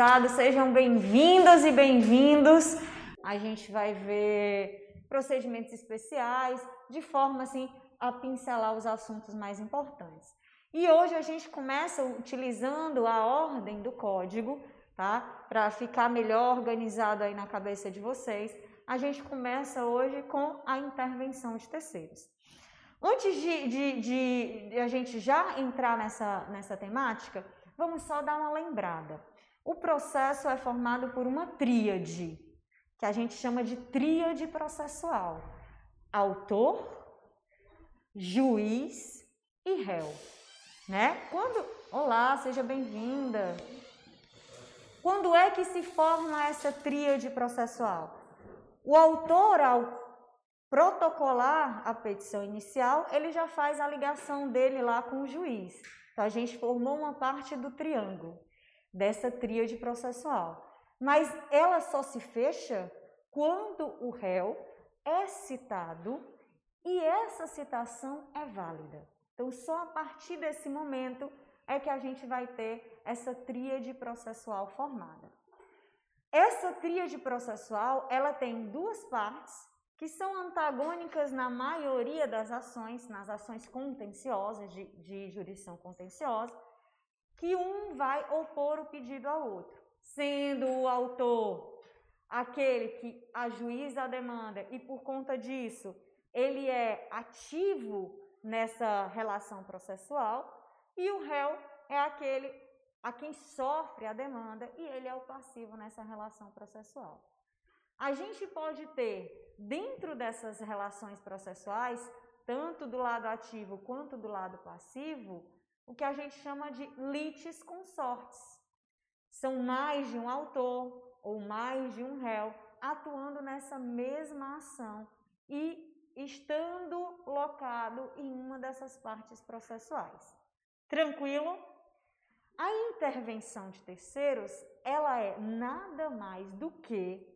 organizado, sejam bem-vindas e bem-vindos. A gente vai ver procedimentos especiais, de forma assim a pincelar os assuntos mais importantes. E hoje a gente começa utilizando a ordem do código, tá? Para ficar melhor organizado aí na cabeça de vocês. A gente começa hoje com a intervenção de terceiros. Antes de, de, de, de a gente já entrar nessa, nessa temática, vamos só dar uma lembrada. O processo é formado por uma tríade, que a gente chama de tríade processual: autor, juiz e réu, né? Quando, olá, seja bem-vinda. Quando é que se forma essa tríade processual? O autor, ao protocolar a petição inicial, ele já faz a ligação dele lá com o juiz. Então a gente formou uma parte do triângulo dessa tríade processual. Mas ela só se fecha quando o réu é citado e essa citação é válida. Então, só a partir desse momento é que a gente vai ter essa tríade processual formada. Essa tríade processual, ela tem duas partes que são antagônicas na maioria das ações, nas ações contenciosas, de, de jurisdição contenciosa, que um vai opor o pedido ao outro, sendo o autor aquele que ajuiza a demanda e por conta disso ele é ativo nessa relação processual e o réu é aquele a quem sofre a demanda e ele é o passivo nessa relação processual. A gente pode ter dentro dessas relações processuais, tanto do lado ativo quanto do lado passivo, o que a gente chama de litis consortes. São mais de um autor ou mais de um réu atuando nessa mesma ação e estando locado em uma dessas partes processuais. Tranquilo? A intervenção de terceiros, ela é nada mais do que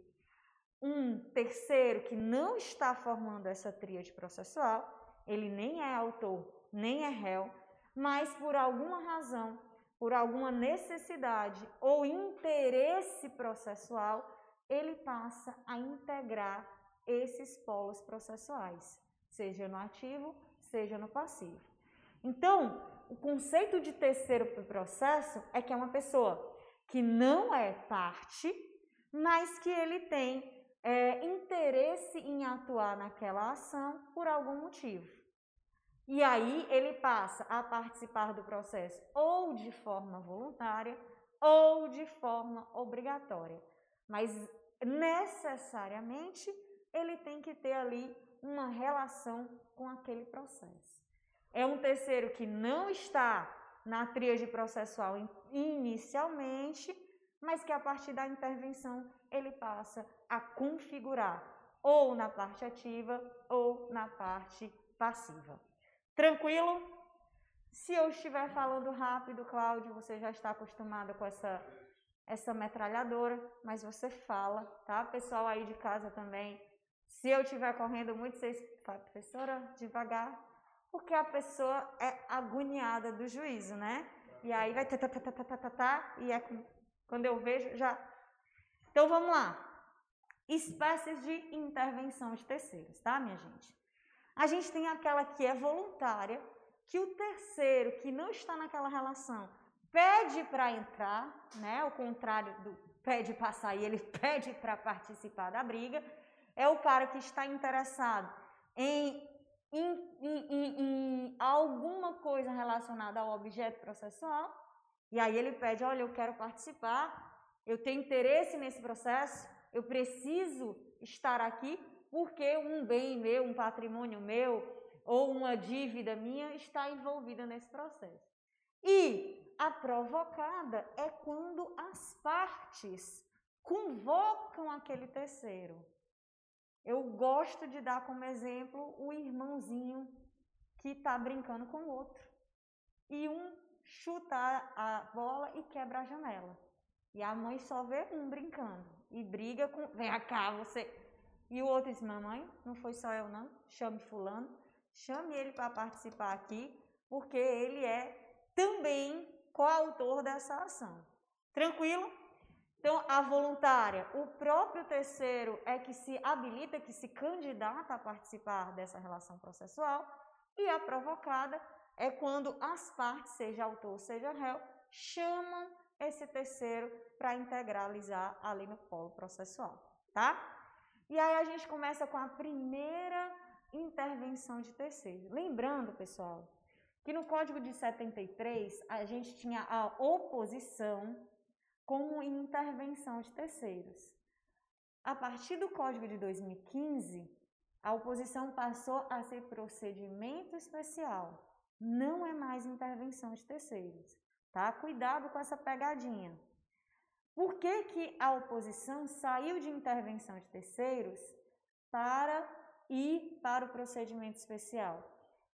um terceiro que não está formando essa tríade processual, ele nem é autor, nem é réu, mas por alguma razão, por alguma necessidade ou interesse processual, ele passa a integrar esses polos processuais, seja no ativo, seja no passivo. Então, o conceito de terceiro processo é que é uma pessoa que não é parte, mas que ele tem é, interesse em atuar naquela ação por algum motivo. E aí ele passa a participar do processo ou de forma voluntária ou de forma obrigatória. Mas necessariamente ele tem que ter ali uma relação com aquele processo. É um terceiro que não está na tríade processual inicialmente, mas que a partir da intervenção ele passa a configurar ou na parte ativa ou na parte passiva. Tranquilo? Se eu estiver falando rápido, Cláudio, você já está acostumado com essa essa metralhadora, mas você fala, tá? Pessoal aí de casa também, se eu estiver correndo muito, vocês falam, professora, devagar, porque a pessoa é agoniada do juízo, né? E aí vai tá, tá, tá, tá, tá, tá, tá, e é quando eu vejo já. Então vamos lá. Espécies de intervenção de terceiros, tá, minha gente? A gente tem aquela que é voluntária, que o terceiro que não está naquela relação pede para entrar, né? O contrário do pede para sair, ele pede para participar da briga. É o cara que está interessado em, em, em, em, alguma coisa relacionada ao objeto processual, e aí ele pede: olha, eu quero participar, eu tenho interesse nesse processo, eu preciso estar aqui porque um bem meu, um patrimônio meu ou uma dívida minha está envolvida nesse processo. E a provocada é quando as partes convocam aquele terceiro. Eu gosto de dar como exemplo o irmãozinho que está brincando com o outro. E um chuta a bola e quebra a janela. E a mãe só vê um brincando e briga com. Vem cá, você. E o outro diz: Mamãe, não foi só eu, não. Chame Fulano. Chame ele para participar aqui, porque ele é também coautor dessa ação. Tranquilo? Então, a voluntária, o próprio terceiro é que se habilita, que se candidata a participar dessa relação processual, e a provocada é quando as partes, seja autor, seja réu, chamam esse terceiro para integralizar ali no polo processual, tá? E aí a gente começa com a primeira intervenção de terceiro. Lembrando, pessoal, que no Código de 73 a gente tinha a oposição como intervenção de terceiros. A partir do Código de 2015, a oposição passou a ser procedimento especial, não é mais intervenção de terceiros. Tá? Cuidado com essa pegadinha. Por que, que a oposição saiu de intervenção de terceiros para ir para o procedimento especial?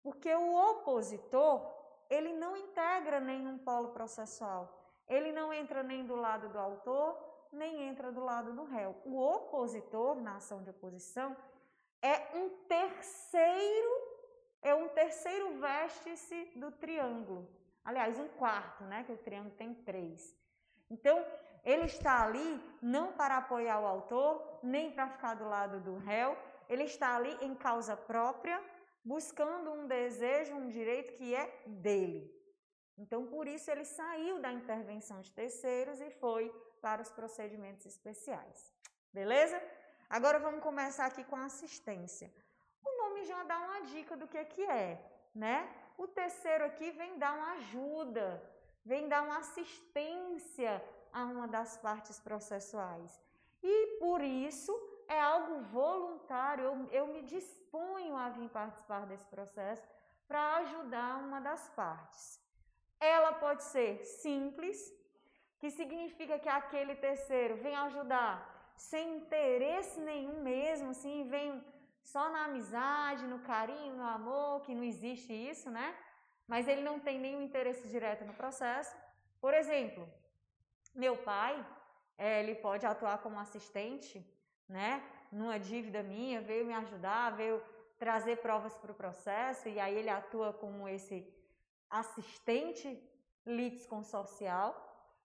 Porque o opositor, ele não integra nenhum polo processual. Ele não entra nem do lado do autor, nem entra do lado do réu. O opositor, na ação de oposição, é um terceiro, é um terceiro vértice do triângulo. Aliás, um quarto, né? Que o triângulo tem três. Então, ele está ali não para apoiar o autor, nem para ficar do lado do réu, ele está ali em causa própria, buscando um desejo, um direito que é dele. Então, por isso, ele saiu da intervenção de terceiros e foi para os procedimentos especiais. Beleza? Agora vamos começar aqui com a assistência. O nome já dá uma dica do que, que é, né? O terceiro aqui vem dar uma ajuda, vem dar uma assistência a uma das partes processuais. E por isso é algo voluntário, eu, eu me disponho a vir participar desse processo para ajudar uma das partes. Ela pode ser simples, que significa que aquele terceiro vem ajudar sem interesse nenhum mesmo, assim, vem só na amizade, no carinho, no amor, que não existe isso, né? Mas ele não tem nenhum interesse direto no processo. Por exemplo, meu pai, é, ele pode atuar como assistente, né? Numa dívida minha, veio me ajudar, veio trazer provas para o processo, e aí ele atua como esse assistente litisconsorcial,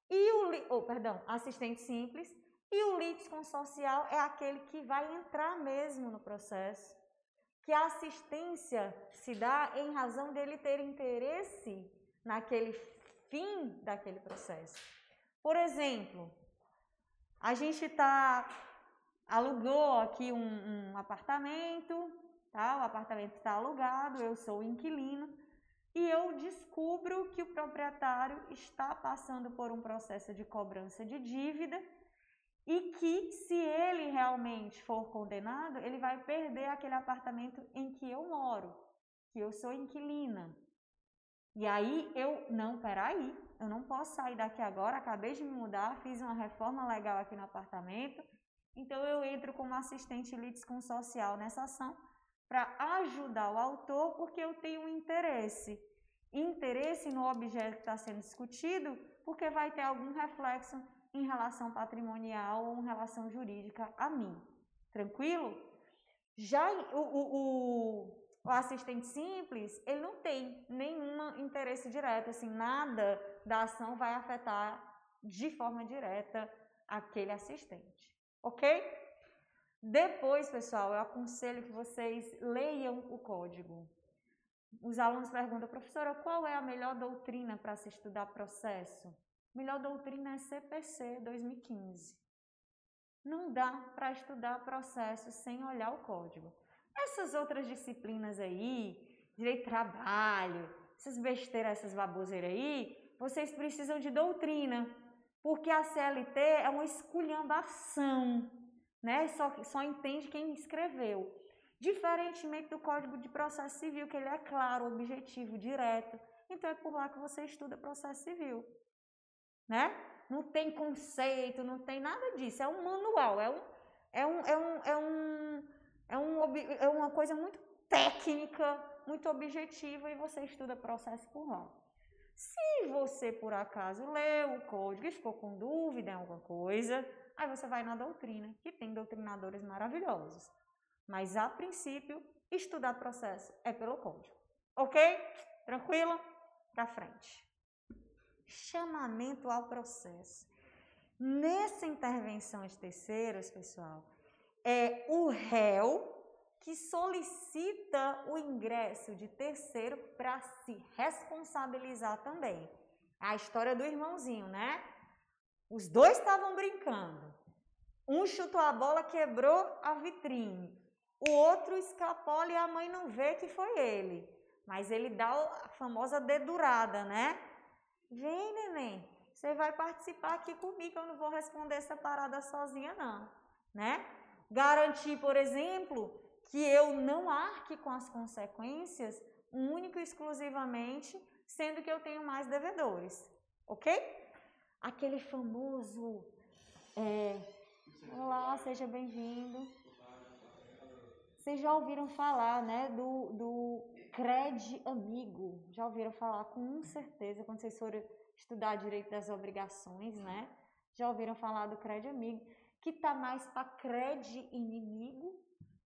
e o, oh, perdão, assistente simples, e o litisconsorcial é aquele que vai entrar mesmo no processo, que a assistência se dá em razão dele ter interesse naquele fim daquele processo. Por exemplo, a gente tá alugou aqui um, um apartamento, tá? O apartamento está alugado, eu sou o inquilino e eu descubro que o proprietário está passando por um processo de cobrança de dívida e que se ele realmente for condenado, ele vai perder aquele apartamento em que eu moro, que eu sou inquilina. E aí eu, não, peraí, eu não posso sair daqui agora, acabei de me mudar, fiz uma reforma legal aqui no apartamento, então eu entro como assistente litisconsocial nessa ação para ajudar o autor, porque eu tenho interesse. Interesse no objeto que está sendo discutido, porque vai ter algum reflexo em relação patrimonial ou em relação jurídica a mim. Tranquilo? Já o, o, o, o assistente simples, ele não tem nenhum interesse direto, assim, nada da ação vai afetar de forma direta aquele assistente, ok? Depois, pessoal, eu aconselho que vocês leiam o código. Os alunos perguntam, professora, qual é a melhor doutrina para se estudar processo? Melhor doutrina é CPC 2015. Não dá para estudar processo sem olhar o código. Essas outras disciplinas aí, direito de trabalho, essas besteiras, essas baboseiras aí, vocês precisam de doutrina, porque a CLT é uma esculhambação, né? Só, só entende quem escreveu. Diferentemente do Código de Processo Civil, que ele é claro, objetivo, direto. Então é por lá que você estuda processo civil né? Não tem conceito, não tem nada disso. É um manual, é, um, é, um, é, um, é, um, é, um, é uma coisa muito técnica, muito objetiva e você estuda processo por lá. Se você, por acaso, leu o código e ficou com dúvida em alguma coisa, aí você vai na doutrina, que tem doutrinadores maravilhosos. Mas, a princípio, estudar processo é pelo código. Ok? Tranquilo? Para frente chamamento ao processo. Nessa intervenção de terceiros, pessoal, é o réu que solicita o ingresso de terceiro para se responsabilizar também. A história do irmãozinho, né? Os dois estavam brincando. Um chutou a bola, quebrou a vitrine. O outro escapou e a mãe não vê que foi ele. Mas ele dá a famosa dedurada, né? Vem, neném, você vai participar aqui comigo, eu não vou responder essa parada sozinha, não. Né? Garantir, por exemplo, que eu não arque com as consequências único e exclusivamente, sendo que eu tenho mais devedores. Ok? Aquele famoso. É, Olá, seja bem-vindo. Vocês já ouviram falar, né, do, do amigo? Já ouviram falar com certeza quando vocês forem estudar direito das obrigações, né? Já ouviram falar do CRED amigo, que tá mais para CRED inimigo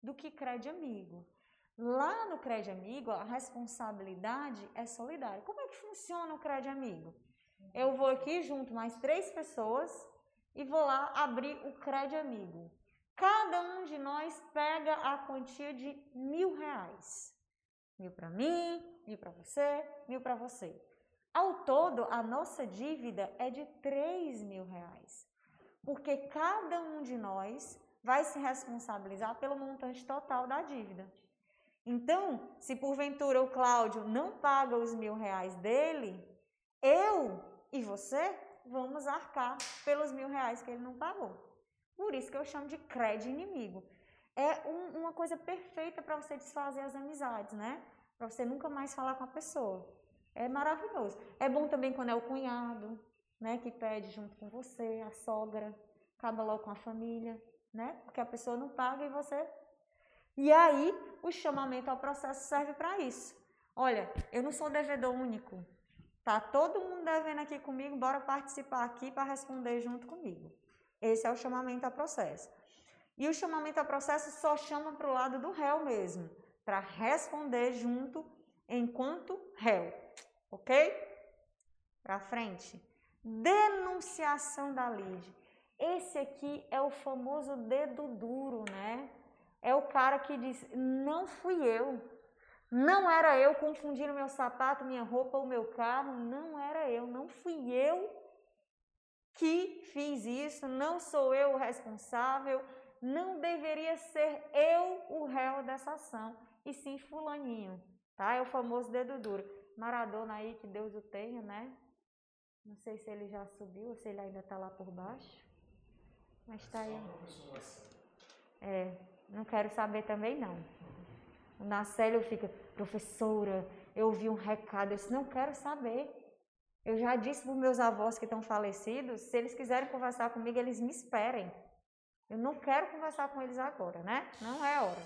do que CRED amigo. Lá no CRED amigo, a responsabilidade é solidária. Como é que funciona o CRED amigo? Eu vou aqui junto mais três pessoas e vou lá abrir o CRED amigo. Cada um de nós pega a quantia de mil reais. Mil para mim, mil para você, mil para você. Ao todo, a nossa dívida é de três mil reais. Porque cada um de nós vai se responsabilizar pelo montante total da dívida. Então, se porventura o Cláudio não paga os mil reais dele, eu e você vamos arcar pelos mil reais que ele não pagou. Por isso que eu chamo de crédito inimigo. É um, uma coisa perfeita para você desfazer as amizades, né? Para você nunca mais falar com a pessoa. É maravilhoso. É bom também quando é o cunhado, né? Que pede junto com você, a sogra, acaba logo com a família, né? Porque a pessoa não paga e você. E aí, o chamamento ao processo serve para isso. Olha, eu não sou devedor único. Tá todo mundo devendo aqui comigo, bora participar aqui para responder junto comigo. Esse é o chamamento a processo. E o chamamento a processo só chama para o lado do réu mesmo, para responder junto enquanto réu. Ok? Para frente. Denunciação da lide. Esse aqui é o famoso dedo duro, né? É o cara que diz: não fui eu, não era eu confundindo meu sapato, minha roupa, o meu carro. Não era eu. Não fui eu que fiz isso. Não sou eu o responsável. Não deveria ser eu o réu dessa ação. E sim Fulaninho. Tá? É o famoso dedo duro. Maradona aí, que Deus o tenha, né? Não sei se ele já subiu ou se ele ainda está lá por baixo. Mas está aí. É, não quero saber também não. O Nacélio fica, professora, eu ouvi um recado, eu disse, não quero saber. Eu já disse para os meus avós que estão falecidos, se eles quiserem conversar comigo, eles me esperem. Eu não quero conversar com eles agora, né? Não é hora.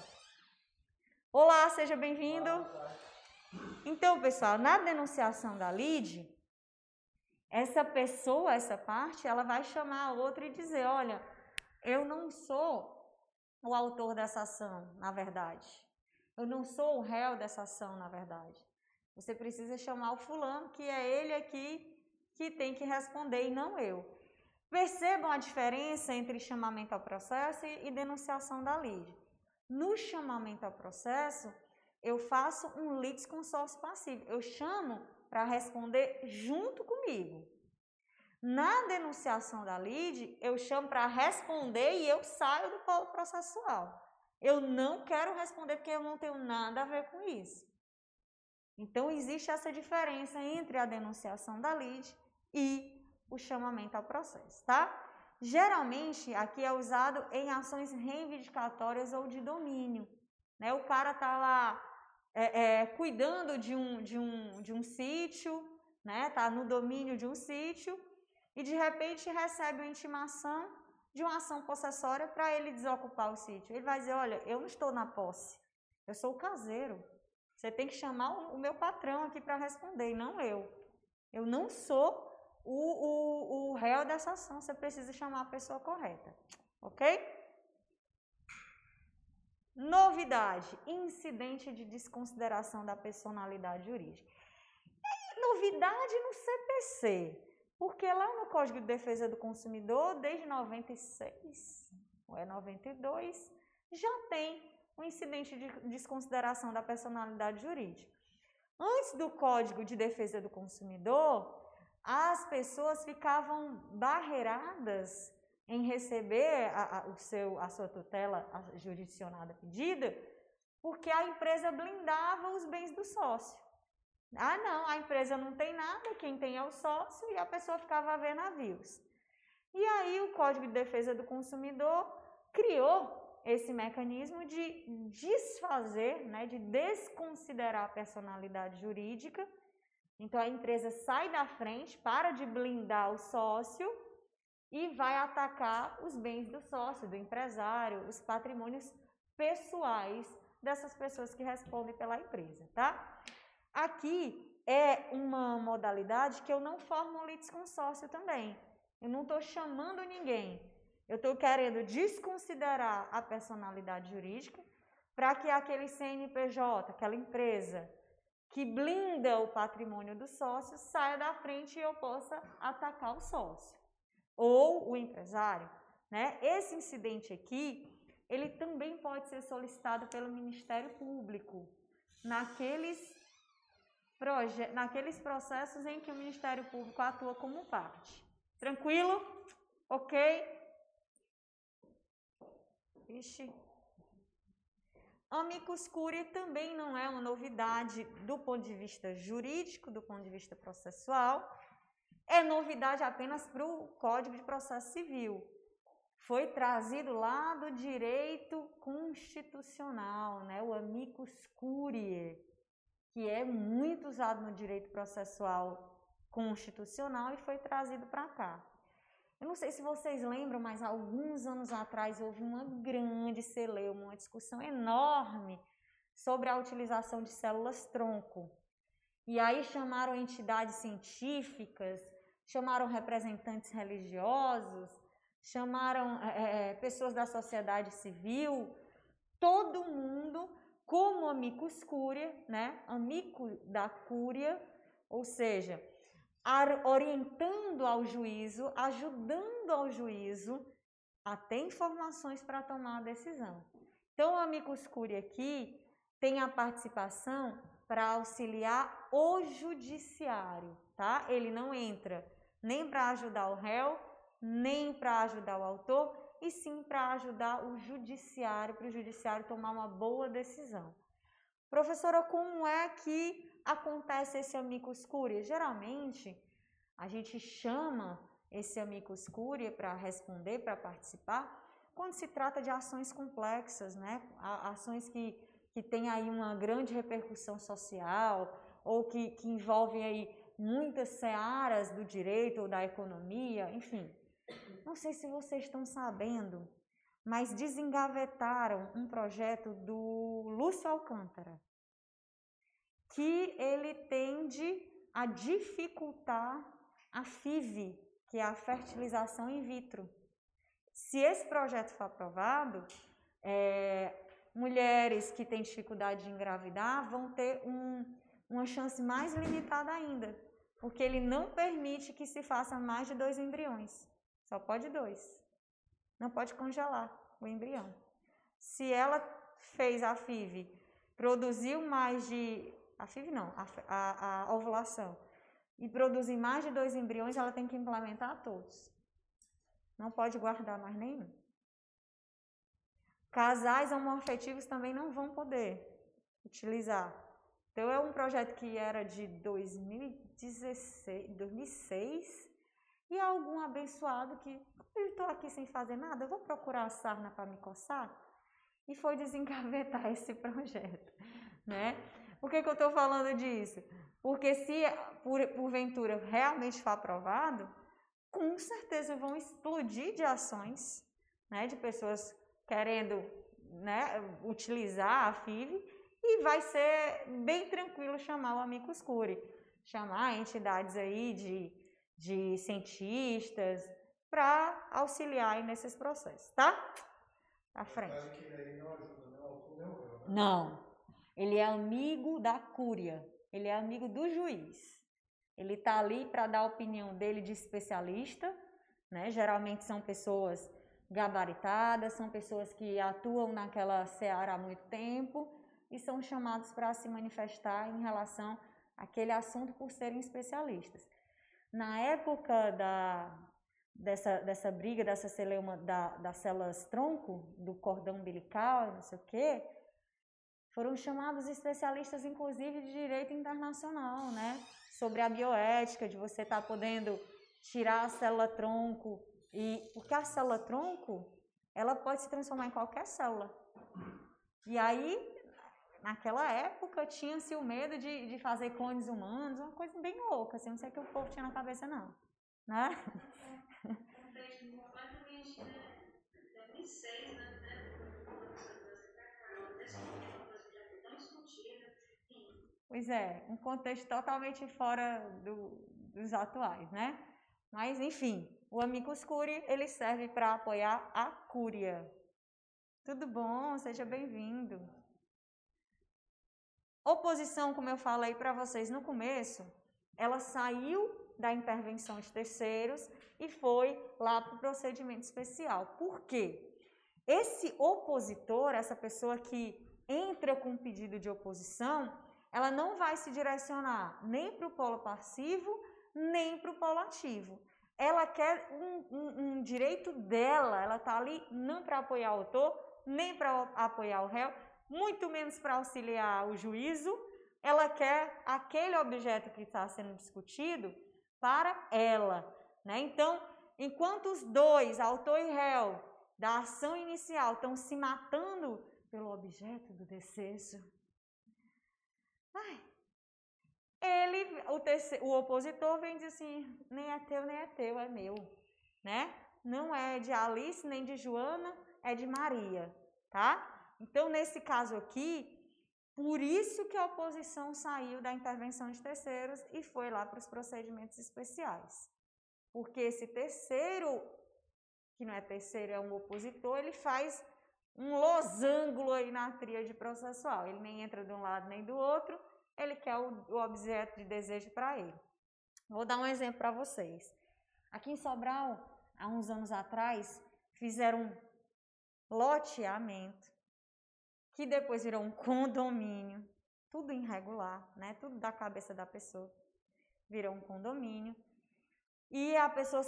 Olá, seja bem-vindo. Então, pessoal, na denunciação da LID, essa pessoa, essa parte, ela vai chamar a outra e dizer, olha, eu não sou o autor dessa ação, na verdade. Eu não sou o réu dessa ação, na verdade. Você precisa chamar o fulano, que é ele aqui que tem que responder e não eu. Percebam a diferença entre chamamento ao processo e denunciação da lide. No chamamento ao processo, eu faço um litisconsórcio passivo. Eu chamo para responder junto comigo. Na denunciação da lide, eu chamo para responder e eu saio do polo processual. Eu não quero responder porque eu não tenho nada a ver com isso. Então, existe essa diferença entre a denunciação da lide e o chamamento ao processo, tá? Geralmente, aqui é usado em ações reivindicatórias ou de domínio. Né? O cara está lá é, é, cuidando de um, de um, de um sítio, né? Tá no domínio de um sítio e de repente recebe uma intimação de uma ação possessória para ele desocupar o sítio. Ele vai dizer: Olha, eu não estou na posse, eu sou o caseiro. Você tem que chamar o meu patrão aqui para responder, e não eu. Eu não sou o, o, o réu dessa ação, você precisa chamar a pessoa correta. Ok? Novidade: incidente de desconsideração da personalidade jurídica. É novidade no CPC. Porque lá no Código de Defesa do Consumidor, desde 96 ou é 92, já tem um incidente de desconsideração da personalidade jurídica. Antes do Código de Defesa do Consumidor, as pessoas ficavam barreiradas em receber a, a, o seu, a sua tutela jurisdicionada pedida, porque a empresa blindava os bens do sócio. Ah, não, a empresa não tem nada, quem tem é o sócio e a pessoa ficava a ver navios. E aí o Código de Defesa do Consumidor criou esse mecanismo de desfazer, né, de desconsiderar a personalidade jurídica. Então a empresa sai da frente, para de blindar o sócio e vai atacar os bens do sócio, do empresário, os patrimônios pessoais dessas pessoas que respondem pela empresa, tá? Aqui é uma modalidade que eu não formo litisconsórcio também. Eu não estou chamando ninguém. Eu estou querendo desconsiderar a personalidade jurídica para que aquele CNPJ, aquela empresa que blinda o patrimônio do sócio, saia da frente e eu possa atacar o sócio ou o empresário. Né? Esse incidente aqui, ele também pode ser solicitado pelo Ministério Público naqueles naqueles processos em que o Ministério Público atua como parte. Tranquilo? Ok? Ixi. Amicus curiae também não é uma novidade do ponto de vista jurídico, do ponto de vista processual. É novidade apenas para o Código de Processo Civil. Foi trazido lá do direito constitucional, né? o amicus curiae que é muito usado no direito processual constitucional e foi trazido para cá. Eu não sei se vocês lembram, mas alguns anos atrás houve uma grande celeuma, uma discussão enorme sobre a utilização de células-tronco. E aí chamaram entidades científicas, chamaram representantes religiosos, chamaram é, pessoas da sociedade civil, todo mundo como amicus curia, né? Da cúria, ou seja, orientando ao juízo, ajudando ao juízo a ter informações para tomar a decisão. Então, o amicus curia aqui tem a participação para auxiliar o judiciário, tá? Ele não entra nem para ajudar o réu, nem para ajudar o autor, e sim para ajudar o judiciário, para o judiciário tomar uma boa decisão. Professora, como é que acontece esse amicus curiae? Geralmente, a gente chama esse amicus curiae para responder, para participar, quando se trata de ações complexas, né? Ações que, que têm aí uma grande repercussão social ou que, que envolvem aí muitas searas do direito ou da economia, enfim. Não sei se vocês estão sabendo, mas desengavetaram um projeto do Lúcio Alcântara, que ele tende a dificultar a FIV, que é a fertilização in vitro. Se esse projeto for aprovado, é, mulheres que têm dificuldade de engravidar vão ter um, uma chance mais limitada ainda, porque ele não permite que se faça mais de dois embriões. Só pode dois. Não pode congelar o embrião. Se ela fez a FIV, produziu mais de. A FIV não, a, a, a ovulação. E produzir mais de dois embriões, ela tem que implementar todos. Não pode guardar mais nenhum. Casais homoafetivos também não vão poder utilizar. Então, é um projeto que era de 2016, 2006 e algum abençoado que, eu estou aqui sem fazer nada, eu vou procurar a sarna para me coçar? E foi desengavetar esse projeto, né? Por que, que eu estou falando disso? Porque se por, porventura realmente for aprovado, com certeza vão explodir de ações, né? De pessoas querendo né, utilizar a FIV e vai ser bem tranquilo chamar o Amicus Curi, chamar entidades aí de de cientistas para auxiliar nesses processos, tá? À frente. Não, ele é amigo da cúria, ele é amigo do juiz. Ele está ali para dar a opinião dele de especialista, né? Geralmente são pessoas gabaritadas, são pessoas que atuam naquela seara há muito tempo e são chamados para se manifestar em relação àquele assunto por serem especialistas. Na época da, dessa, dessa briga, dessa celeuma, da, das células tronco, do cordão umbilical, não sei o quê, foram chamados especialistas, inclusive, de direito internacional, né? Sobre a bioética, de você estar tá podendo tirar a célula tronco e porque a célula tronco, ela pode se transformar em qualquer célula. E aí, naquela época, tinha-se o medo de, de fazer clones humanos, uma coisa bem louca, assim, não sei o que o povo tinha na cabeça, não. Né? Pois é, um contexto totalmente fora do, dos atuais, né? Mas, enfim, o Amicus Curiae, ele serve para apoiar a cúria. Tudo bom? Seja bem-vindo. Oposição, como eu falei para vocês no começo, ela saiu da intervenção de terceiros e foi lá para o procedimento especial. Por quê? Esse opositor, essa pessoa que entra com pedido de oposição, ela não vai se direcionar nem para o polo passivo, nem para o polo ativo ela quer um, um, um direito dela, ela está ali não para apoiar o autor, nem para apoiar o réu, muito menos para auxiliar o juízo, ela quer aquele objeto que está sendo discutido para ela. Né? Então, enquanto os dois, autor e réu, da ação inicial, estão se matando pelo objeto do decesso, ai, ele, o, terceiro, o opositor vem dizer assim, nem é teu, nem é teu, é meu, né? Não é de Alice, nem de Joana, é de Maria, tá? Então, nesse caso aqui, por isso que a oposição saiu da intervenção de terceiros e foi lá para os procedimentos especiais. Porque esse terceiro, que não é terceiro, é um opositor, ele faz um losango aí na tríade processual. Ele nem entra de um lado nem do outro, ele quer o, objeto de desejo para ele. Vou dar um exemplo para vocês. Aqui em Sobral, há uns anos atrás, fizeram um loteamento, que depois virou um condomínio, tudo irregular, né? Tudo da cabeça da pessoa. Virou um condomínio. E a pessoa,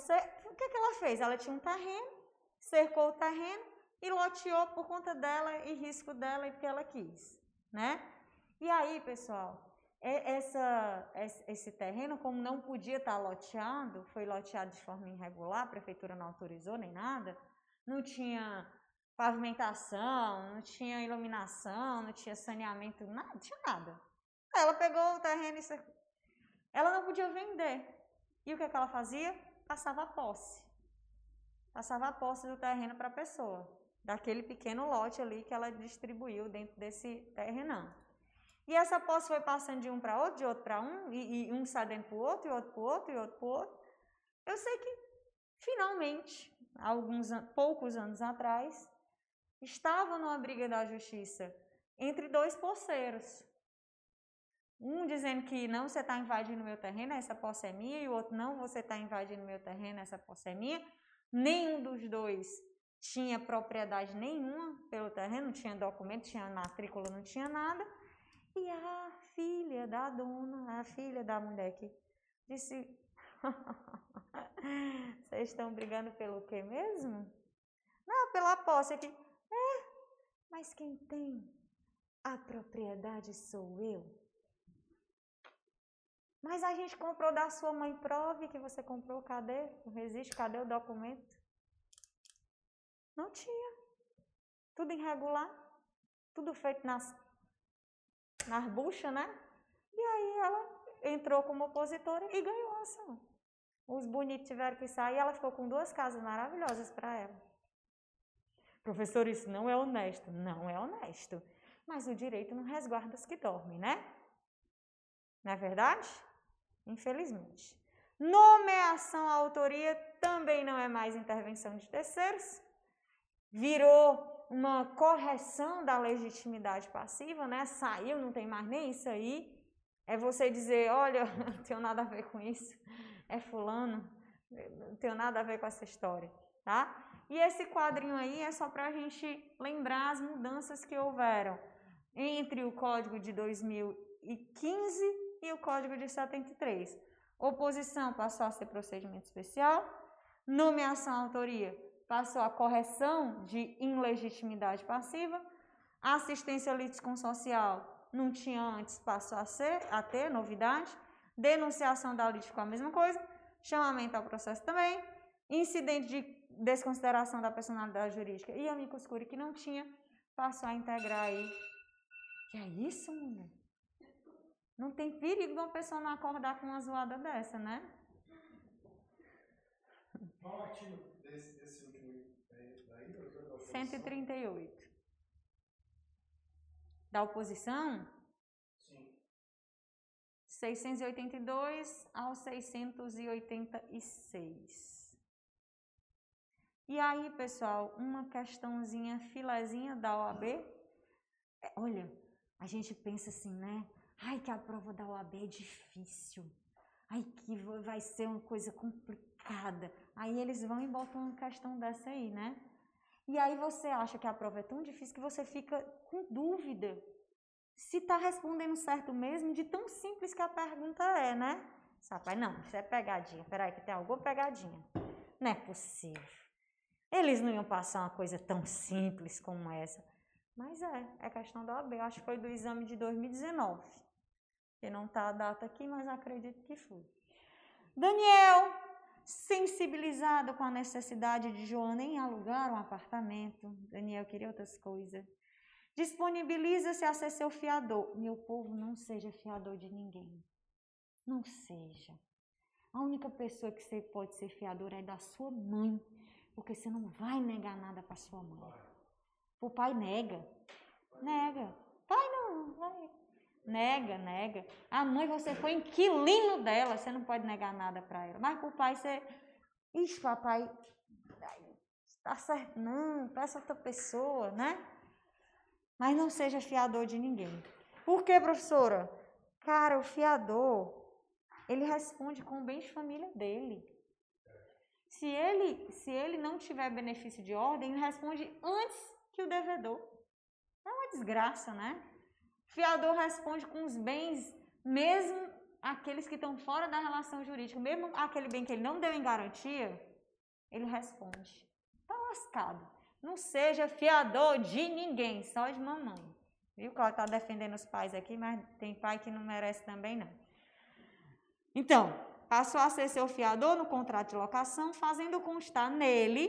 o que, que ela fez? Ela tinha um terreno, cercou o terreno e loteou por conta dela e risco dela e porque ela quis, né? E aí, pessoal, essa, esse terreno, como não podia estar loteado, foi loteado de forma irregular, a prefeitura não autorizou nem nada, não tinha pavimentação, não tinha iluminação, não tinha saneamento, nada, tinha nada. Ela pegou o terreno e. Ela não podia vender. E o que, é que ela fazia? Passava a posse. Passava a posse do terreno para a pessoa, daquele pequeno lote ali que ela distribuiu dentro desse terrenão. E essa posse foi passando de um para outro, de outro para um, e, e um cedendo para o outro, e outro para o outro, e outro para o outro. Eu sei que, finalmente, alguns poucos anos atrás, estava numa briga da justiça entre dois poceiros. Um dizendo que não, você está invadindo meu terreno, essa posse é minha, e o outro, não, você está invadindo meu terreno, essa posse é minha. Nenhum dos dois tinha propriedade nenhuma pelo terreno, não tinha documento, tinha matrícula, não tinha nada. E a filha da dona, a filha da mulher que disse: Vocês estão brigando pelo quê mesmo? Não, pela posse aqui. Mas quem tem a propriedade sou eu. Mas a gente comprou da sua mãe, prove que você comprou, cadê? Não cadê o documento? Não tinha. Tudo irregular, tudo feito nas nas buchas, né? E aí ela entrou como opositora e ganhou a ação. Os bonitos tiveram que sair ela ficou com duas casas maravilhosas para ela. Professor, isso não é honesto. Não é honesto. Mas o direito não resguarda os que dormem, né? Não é verdade? Infelizmente. Nomeação à autoria também não é mais intervenção de terceiros. Virou uma correção da legitimidade passiva, né? Saiu, não tem mais nem isso aí. É você dizer, olha, não tenho nada a ver com isso, é fulano, não tenho nada a ver com essa história, tá? E esse quadrinho aí é só para a gente lembrar as mudanças que houveram entre o Código de 2015 e o Código de 73. Oposição passou a ser procedimento especial, nomeação autoria passou a correção de ilegitimidade passiva, assistência litisconsocial não tinha antes, passou a ser, a ter novidade, denunciação da lite ficou a mesma coisa, chamamento ao processo também, incidente de desconsideração da personalidade jurídica e amicus curiae que não tinha, passou a integrar aí. Que é isso, mulher? Não tem perigo de uma pessoa não acordar com uma zoada dessa, né? Qual artigo desse, desse último daí, 138. Da oposição? Sim. 682 ao 686. E aí, pessoal, uma questãozinha, filezinha da OAB. É, olha, a gente pensa assim, né? Ai, que a prova da OAB é difícil. Ai, que vai ser uma coisa complicada. Aí eles vão e botam uma questão dessa aí, né? E aí você acha que a prova é tão difícil que você fica com dúvida se está respondendo certo mesmo, de tão simples que a pergunta é, né? Rapaz, não, isso é pegadinha. Peraí, que tem alguma pegadinha. Não é possível. Eles não iam passar uma coisa tão simples como essa. Mas é, é questão da OAB. Acho que foi do exame de 2019. Que não está a data aqui, mas acredito que foi. Daniel, sensibilizado com a necessidade de Joana em alugar um apartamento. Daniel queria outras coisas. Disponibiliza-se a ser seu fiador. Meu povo, não seja fiador de ninguém. Não seja. A única pessoa que você pode ser fiador é da sua mãe, porque você não vai negar nada para sua mãe. O pai nega. Nega. Pai não, vai. Nega, nega. A mãe, você foi inquilino dela, você não pode negar nada para ela. Mas o pai, você. Ixi, papai, está certo, não, peça outra pessoa, né? Mas não seja fiador de ninguém. Por quê, professora? Cara, o fiador, ele responde com o bem de família dele. Se ele, se ele não tiver benefício de ordem, ele responde antes que o devedor. É uma desgraça, né? Fiador responde com os bens, mesmo aqueles que estão fora da relação jurídica, mesmo aquele bem que ele não deu em garantia, ele responde. Está lascado. Não seja fiador de ninguém, só de mamãe. Viu? Que ela está defendendo os pais aqui, mas tem pai que não merece também, não. Então, passou a ser seu fiador no contrato de locação, fazendo constar nele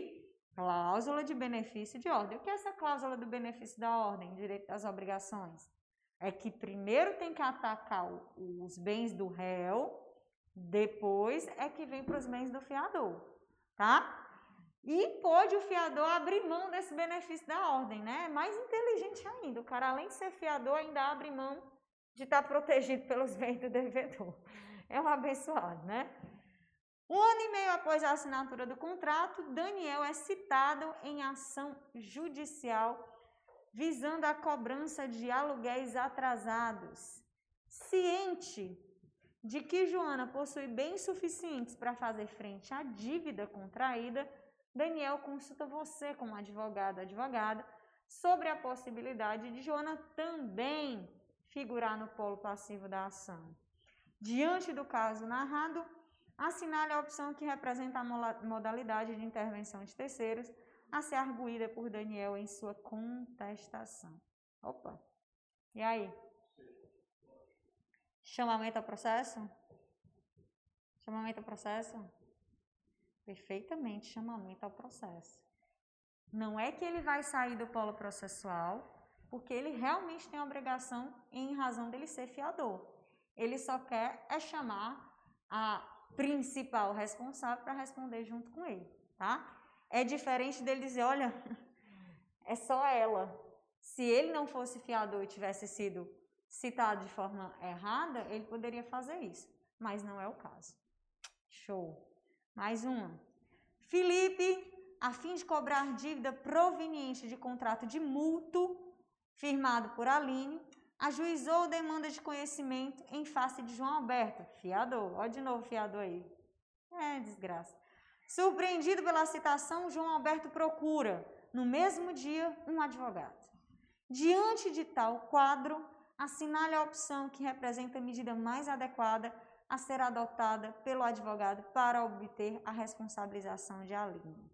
cláusula de benefício de ordem. O que é essa cláusula do benefício da ordem, direito das obrigações? É que primeiro tem que atacar os bens do réu, depois é que vem para os bens do fiador, tá? E pode o fiador abrir mão desse benefício da ordem, né? É mais inteligente ainda. O cara, além de ser fiador, ainda abre mão de estar protegido pelos bens do devedor é um abençoado, né? Um ano e meio após a assinatura do contrato, Daniel é citado em ação judicial visando a cobrança de aluguéis atrasados. Ciente de que Joana possui bens suficientes para fazer frente à dívida contraída, Daniel consulta você como advogado, advogada, sobre a possibilidade de Joana também figurar no polo passivo da ação. Diante do caso narrado, assinale a opção que representa a modalidade de intervenção de terceiros a ser arguída por Daniel em sua contestação. Opa! E aí? Chamamento ao processo? Chamamento ao processo? Perfeitamente, chamamento ao processo. Não é que ele vai sair do polo processual, porque ele realmente tem a obrigação em razão dele ser fiador. Ele só quer é chamar a principal responsável para responder junto com ele, tá? É diferente dele dizer, olha, é só ela. Se ele não fosse fiador e tivesse sido citado de forma errada, ele poderia fazer isso, mas não é o caso. Show. Mais uma. Felipe, a fim de cobrar dívida proveniente de contrato de mútuo firmado por Aline, ajuizou demanda de conhecimento em face de João Alberto, fiador. Olha de novo fiador aí. É, desgraça. Surpreendido pela citação, João Alberto procura, no mesmo dia, um advogado. Diante de tal quadro, assinale a opção que representa a medida mais adequada a ser adotada pelo advogado para obter a responsabilização de Aline.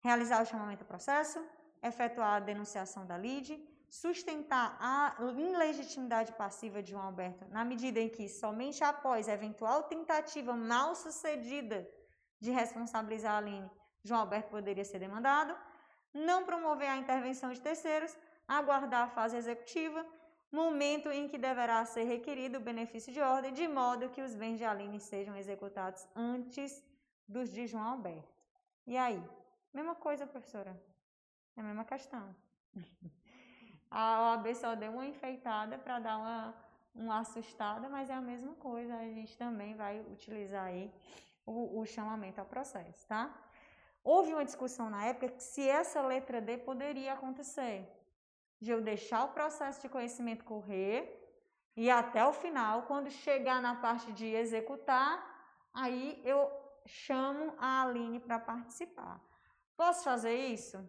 Realizar o chamamento ao processo, efetuar a denunciação da lide, sustentar a ilegitimidade passiva de João Alberto na medida em que somente após eventual tentativa mal sucedida de responsabilizar a Aline, João Alberto poderia ser demandado, não promover a intervenção de terceiros, aguardar a fase executiva, momento em que deverá ser requerido o benefício de ordem, de modo que os bens de Aline sejam executados antes dos de João Alberto. E aí? Mesma coisa, professora. É a mesma questão. A OAB só deu uma enfeitada para dar uma, uma assustada, mas é a mesma coisa. A gente também vai utilizar aí o, o chamamento ao processo, tá? Houve uma discussão na época se essa letra D poderia acontecer, de eu deixar o processo de conhecimento correr e até o final, quando chegar na parte de executar, aí eu chamo a Aline para participar. Posso fazer isso?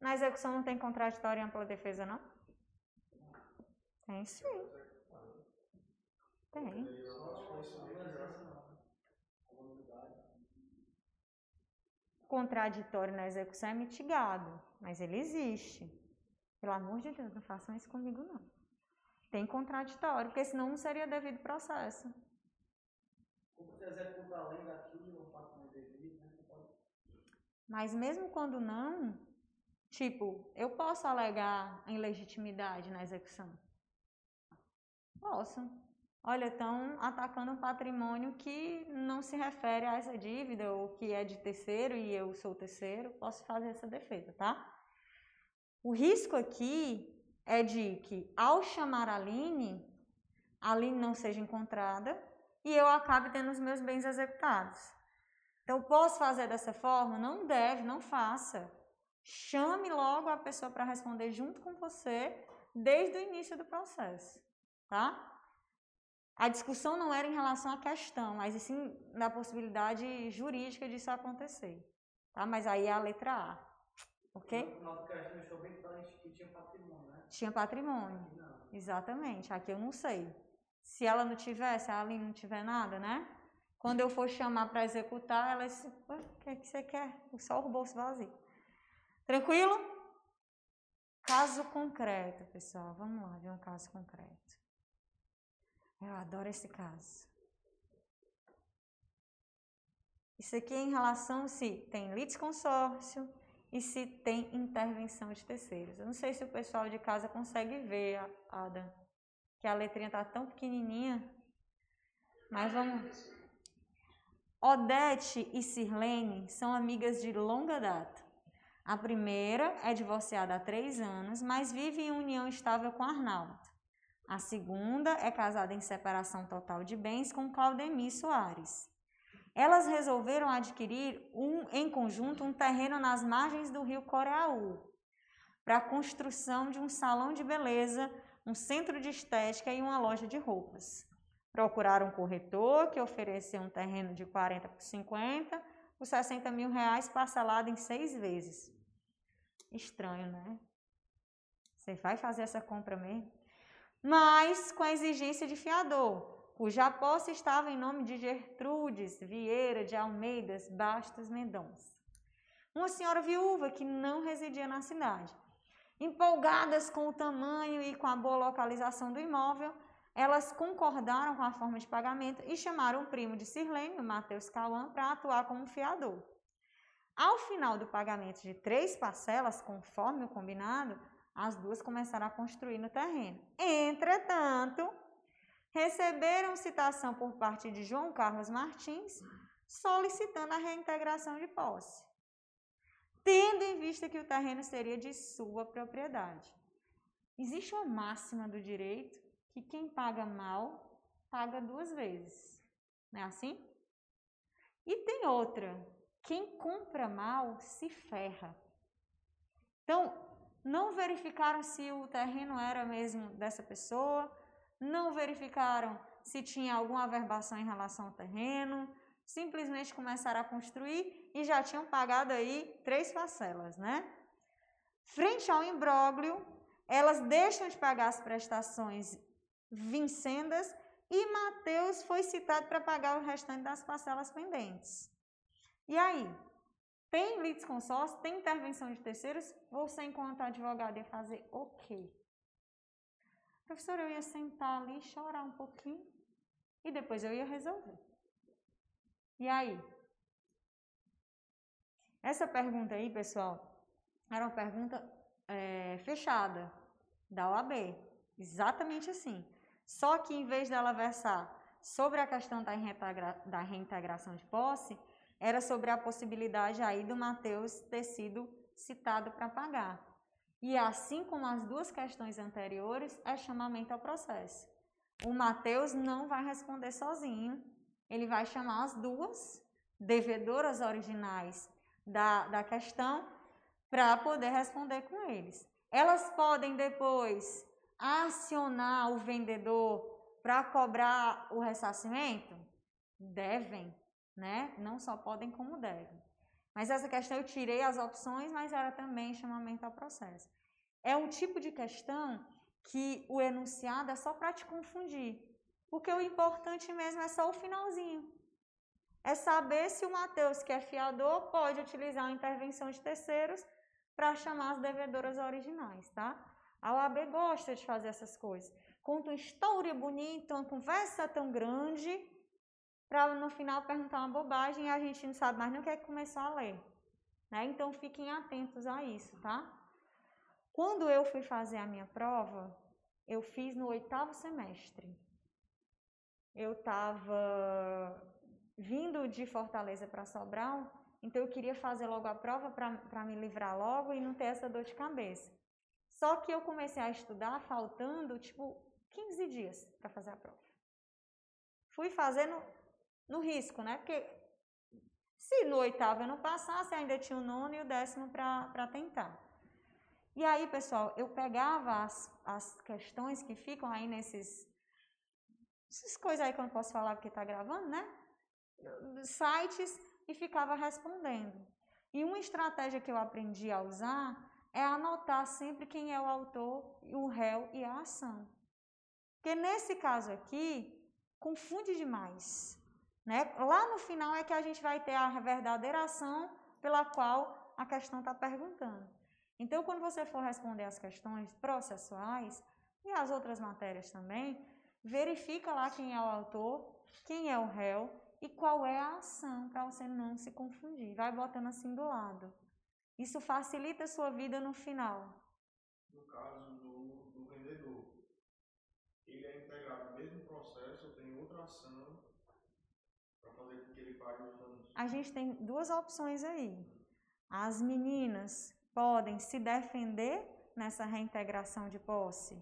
Na execução não tem contraditório e ampla defesa, não? Tem sim. Tem. Contraditório na execução é mitigado, mas ele existe. Pelo amor de Deus, não façam isso comigo, não. Tem contraditório, porque senão não seria devido processo. Como além daquilo, não mais devido, né? Mas mesmo quando não, tipo, eu posso alegar a ilegitimidade na execução? Posso. Olha, estão atacando um patrimônio que não se refere a essa dívida ou que é de terceiro e eu sou terceiro, posso fazer essa defesa, tá? O risco aqui é de que, ao chamar a Aline, a Aline não seja encontrada e eu acabe tendo os meus bens executados. Então, posso fazer dessa forma? Não deve, não faça. Chame logo a pessoa para responder junto com você desde o início do processo, tá? A discussão não era em relação à questão, mas sim na possibilidade jurídica disso acontecer. Tá? Mas aí é a letra A. Ok? Bem que tinha patrimônio, né? Tinha patrimônio. Não. Exatamente. Aqui eu não sei. Se ela não tiver, se a Aline não tiver nada, né? Quando eu for chamar para executar, ela disse, o que, é que você quer? Só o bolso vazio. Tranquilo? Caso concreto, pessoal. Vamos lá ver um caso concreto. Eu adoro esse caso. Isso aqui é em relação se tem litisconsórcio e se tem intervenção de terceiros. Eu não sei se o pessoal de casa consegue ver, Ada, que a letrinha está tão pequenininha. Mas vamos. Odete e Sirlene são amigas de longa data. A primeira é divorciada há três anos, mas vive em união estável com Arnaldo. A segunda é casada em separação total de bens com Claudemir Soares. Elas resolveram adquirir um, em conjunto um terreno nas margens do rio Coreaú para a construção de um salão de beleza, um centro de estética e uma loja de roupas. Procuraram um corretor que ofereceu um terreno de 40 por 50 por 60 mil reais parcelado em seis vezes. Estranho, né? Você vai fazer essa compra mesmo? mas com a exigência de fiador, cuja posse estava em nome de Gertrudes Vieira de Almeidas Bastos Mendonça. Uma senhora viúva que não residia na cidade. Empolgadas com o tamanho e com a boa localização do imóvel, elas concordaram com a forma de pagamento e chamaram o primo de Sirlene, Matheus Cauã, para atuar como fiador. Ao final do pagamento de três parcelas, conforme o combinado, as duas começaram a construir no terreno. Entretanto, receberam citação por parte de João Carlos Martins solicitando a reintegração de posse, tendo em vista que o terreno seria de sua propriedade. Existe uma máxima do direito que quem paga mal paga duas vezes. Não é assim? E tem outra: quem compra mal se ferra. Então, não verificaram se o terreno era mesmo dessa pessoa, não verificaram se tinha alguma averbação em relação ao terreno, simplesmente começaram a construir e já tinham pagado aí três parcelas, né? Frente ao imbróglio, elas deixam de pagar as prestações vincendas e Mateus foi citado para pagar o restante das parcelas pendentes. E aí? Tem litisconsórcio? Tem intervenção de terceiros? Você, enquanto advogado, ia fazer o quê? Professor, eu ia sentar ali, chorar um pouquinho e depois eu ia resolver. E aí? Essa pergunta aí, pessoal, era uma pergunta é, fechada da OAB. Exatamente assim. Só que em vez dela versar sobre a questão da reintegração de posse, era sobre a possibilidade aí do Mateus ter sido citado para pagar. E assim como as duas questões anteriores, é chamamento ao processo. O Mateus não vai responder sozinho, ele vai chamar as duas devedoras originais da, da questão para poder responder com eles. Elas podem depois acionar o vendedor para cobrar o ressarcimento? Devem, né? Não só podem, como devem. Mas essa questão eu tirei as opções, mas era também chamamento ao processo. É um tipo de questão que o enunciado é só para te confundir. Porque o importante mesmo é só o finalzinho. É saber se o Mateus, que é fiador, pode utilizar a intervenção de terceiros para chamar as devedoras originais, tá? A OAB gosta de fazer essas coisas. Conta uma história bonita, uma conversa tão grande, para no final perguntar uma bobagem e a gente não sabe mais nem o que é que começou a ler. Né? Então fiquem atentos a isso, tá? Quando eu fui fazer a minha prova, eu fiz no oitavo semestre. Eu estava vindo de Fortaleza para Sobral, então eu queria fazer logo a prova para me livrar logo e não ter essa dor de cabeça. Só que eu comecei a estudar faltando, tipo, 15 dias para fazer a prova. Fui fazendo no risco, né? Porque se no oitavo eu não passasse, ainda tinha o nono e o décimo para tentar. E aí, pessoal, eu pegava as, as questões que ficam aí nesses. Essas coisas aí que eu não posso falar porque está gravando, né? Sites e ficava respondendo. E uma estratégia que eu aprendi a usar é anotar sempre quem é o autor, o réu e a ação. Porque nesse caso aqui, confunde demais. Né? Lá no final é que a gente vai ter a verdadeira ação pela qual a questão está perguntando. Então, quando você for responder as questões processuais e as outras matérias também, verifica lá quem é o autor, quem é o réu e qual é a ação para você não se confundir. Vai botando assim do lado. Isso facilita a sua vida no final. No caso do, do vendedor, ele é integrado no mesmo processo, tem outra ação para fazer com que ele pague os danos? A gente tem duas opções aí. As meninas podem se defender nessa reintegração de posse,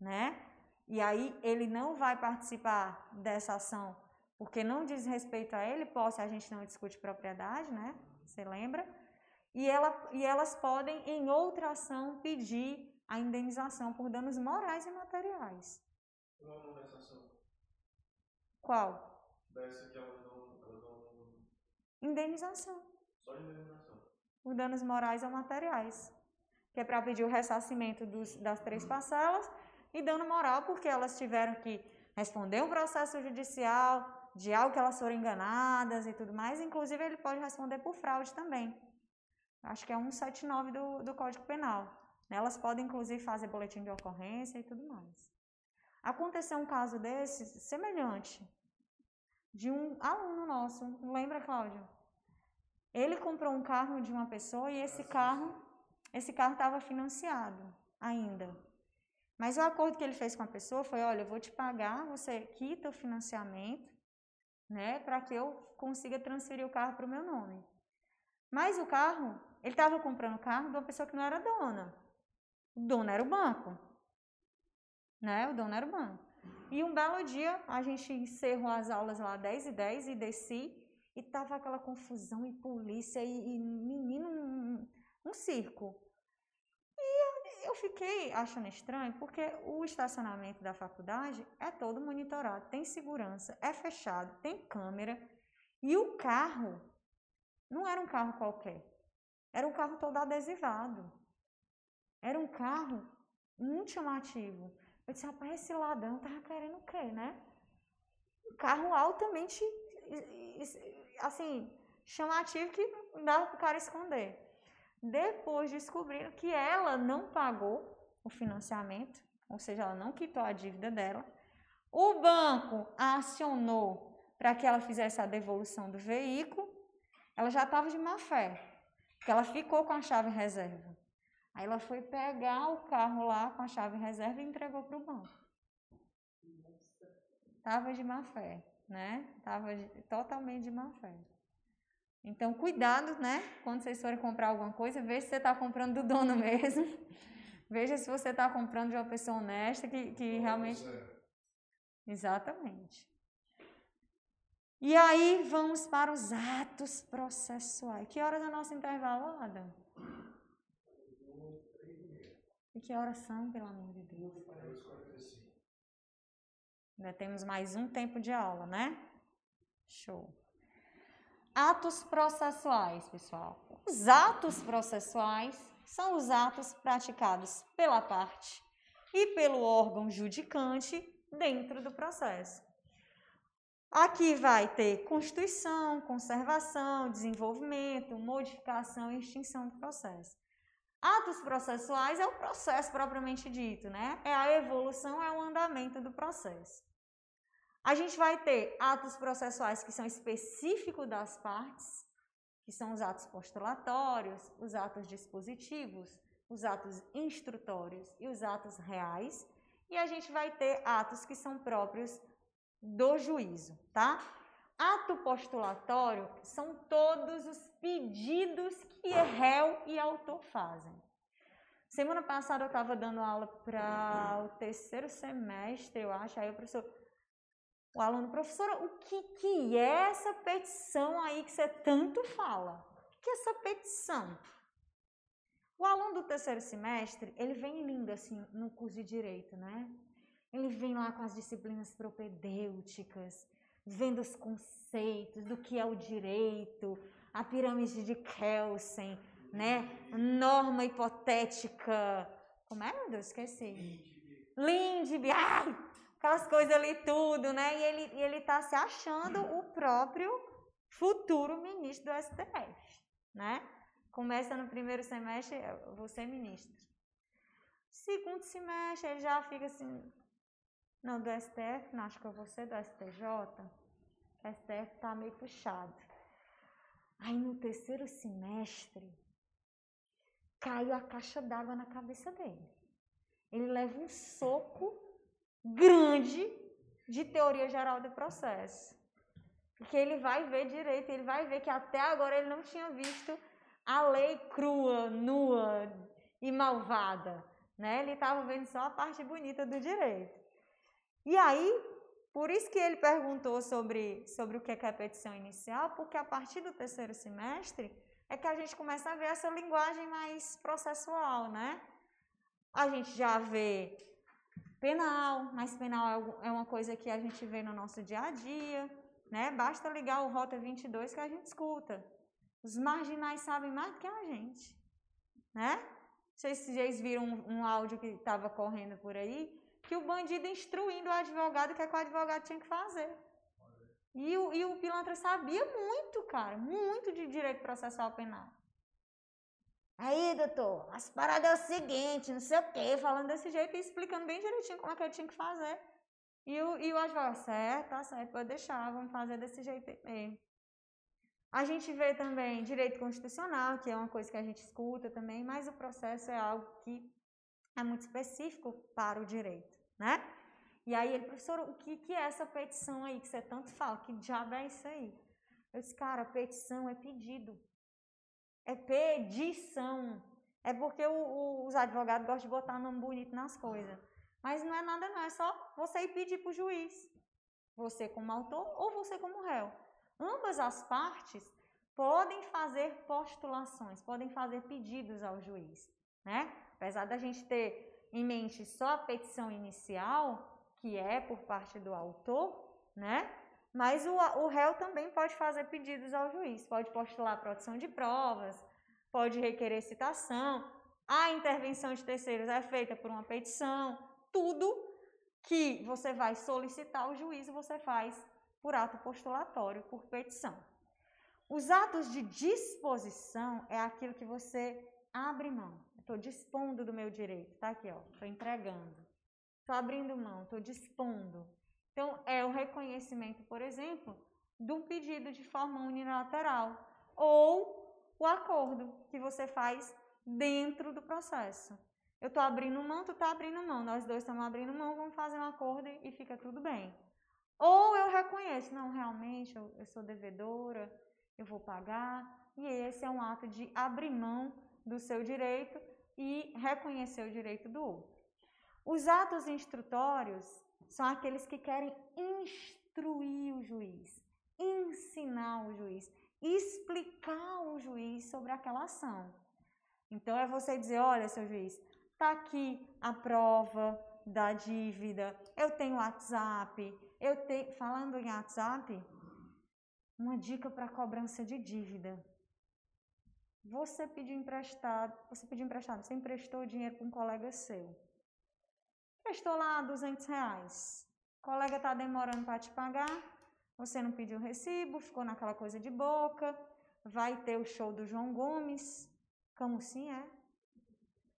né? E aí ele não vai participar dessa ação porque não diz respeito a ele, posse a gente não discute propriedade, né? Você lembra? e, ela, e elas podem, em outra ação, pedir a indenização por danos morais e materiais. Qual é dessa ação? Qual? Dessa que elas dão... Indenização. Só indenização. Por danos morais ou materiais. Que é para pedir o ressarcimento dos, das três parcelas e dano moral, porque elas tiveram que responder um processo judicial de algo que elas foram enganadas e tudo mais. Inclusive, ele pode responder por fraude também acho que é 179 do, do Código Penal. Elas podem, inclusive, fazer boletim de ocorrência e tudo mais. Aconteceu um caso desse, semelhante, de um aluno nosso, lembra, Cláudio? Ele comprou um carro de uma pessoa e esse carro, esse carro estava financiado ainda. Mas o acordo que ele fez com a pessoa foi, olha, eu vou te pagar, você quita o financiamento, né, para que eu consiga transferir o carro para o meu nome. Mas o carro, ele estava comprando o carro de uma pessoa que não era dona. O dono era o banco. Né? O dono era o banco. E um belo dia, a gente encerrou as aulas lá 10 e 10 e desci. E tava aquela confusão e polícia e, e menino, um, um circo. eu fiquei achando estranho porque o estacionamento da faculdade é todo monitorado, tem segurança, é fechado, tem câmera e o carro não era um carro qualquer, era um carro todo adesivado. Era um carro muito chamativo. Eu disse, rapaz, esse ladrão tava querendo o quê, né? Um carro altamente, assim, chamativo que não dava para o cara esconder. Depois descobriram que ela não pagou o financiamento, ou seja, ela não quitou a dívida dela. O banco acionou para que ela fizesse a devolução do veículo. Ela já estava de má fé, porque ela ficou com a chave reserva. Aí ela foi pegar o carro lá com a chave reserva e entregou para o banco. Tava de má fé, né? Tava totalmente de má fé. Então, cuidado, né? Quando vocês forem comprar alguma coisa, veja se você está comprando do dono mesmo. veja se você está comprando de uma pessoa honesta que, que realmente. Exatamente. E aí vamos para os atos processuais. Que horas é o nosso intervalo, Adam? E que horas são, pelo amor de Deus? Ainda temos mais um tempo de aula, né? Show. Atos processuais, pessoal. Os atos processuais são os atos praticados pela parte e pelo órgão judicante dentro do processo. Aqui vai ter constituição, conservação, desenvolvimento, modificação e extinção do processo. Atos processuais é o processo propriamente dito, né? É a evolução, é o andamento do processo. A gente vai ter atos processuais que são específicos das partes, que são os atos postulatórios, os atos dispositivos, os atos instrutórios e os atos reais. E a gente vai ter atos que são próprios do juízo, tá? Ato postulatório são todos os pedidos que réu e autor fazem. Semana passada eu estava dando aula para o terceiro semestre, eu acho, aí o professor, o aluno, professora, o que, que é essa petição aí que você tanto fala? O que é essa petição? O aluno do terceiro semestre, ele vem lindo assim no curso de direito, né? Ele vem lá com as disciplinas propedêuticas, vendo os conceitos do que é o direito, a pirâmide de Kelsen, né? Norma hipotética. Como é, meu Deus? Esqueci. Lindby. Ai, aquelas coisas ali tudo, né? E ele, e ele tá se achando o próprio futuro ministro do STF, né? Começa no primeiro semestre, ser ministro. Segundo semestre, ele já fica assim, não, do STF, não, acho que eu vou ser do STJ. O STF tá meio puxado. Aí no terceiro semestre, caiu a caixa d'água na cabeça dele. Ele leva um soco grande de teoria geral do processo. Porque ele vai ver direito, ele vai ver que até agora ele não tinha visto a lei crua, nua e malvada. Né? Ele estava vendo só a parte bonita do direito. E aí, por isso que ele perguntou sobre, sobre o que é a petição inicial, porque a partir do terceiro semestre é que a gente começa a ver essa linguagem mais processual, né? A gente já vê penal, mas penal é, é uma coisa que a gente vê no nosso dia a dia, né? Basta ligar o Rota 22 que a gente escuta. Os marginais sabem mais do que a gente, né? Vocês, vocês viram um, um áudio que estava correndo por aí, que o bandido instruindo o advogado o que, é que o advogado tinha que fazer. E o, e o pilantra sabia muito, cara, muito de direito processual penal. Aí, doutor, as paradas é o seguinte, não sei o quê, falando desse jeito e explicando bem direitinho como é que eu tinha que fazer. E o, e o advogado, certo, tá certo, pode deixar, vamos fazer desse jeito mesmo. A gente vê também direito constitucional, que é uma coisa que a gente escuta também, mas o processo é algo que é muito específico para o direito, né? E aí ele, professor, o que, que é essa petição aí que você tanto fala? Que diabo é isso aí? Eu disse, cara, petição é pedido. É pedição. É porque o, o, os advogados gostam de botar nome bonito nas coisas. Mas não é nada, não. É só você ir pedir para o juiz. Você como autor ou você como réu. Ambas as partes podem fazer postulações, podem fazer pedidos ao juiz. né? Apesar da gente ter em mente só a petição inicial, que é por parte do autor, né? Mas o, o réu também pode fazer pedidos ao juiz, pode postular produção de provas, pode requerer citação, a intervenção de terceiros é feita por uma petição, tudo que você vai solicitar ao juiz você faz por ato postulatório, por petição. Os atos de disposição é aquilo que você abre mão. Estou dispondo do meu direito, tá aqui, ó. Estou entregando. Estou abrindo mão, estou dispondo. Então, é o reconhecimento, por exemplo, do pedido de forma unilateral ou o acordo que você faz dentro do processo. Eu estou abrindo mão, tu está abrindo mão, nós dois estamos abrindo mão, vamos fazer um acordo e fica tudo bem. Ou eu reconheço, não, realmente eu, eu sou devedora, eu vou pagar, e esse é um ato de abrir mão do seu direito e reconhecer o direito do outro. Os atos instrutórios são aqueles que querem instruir o juiz, ensinar o juiz, explicar o juiz sobre aquela ação. Então é você dizer, olha, seu juiz, tá aqui a prova da dívida, eu tenho WhatsApp, eu tenho, falando em WhatsApp, uma dica para cobrança de dívida. Você pediu emprestado, você pediu emprestado, você emprestou dinheiro para um colega seu. Emprestou lá 200 reais. O colega está demorando para te pagar, você não pediu recibo, ficou naquela coisa de boca. Vai ter o show do João Gomes. Camusim é?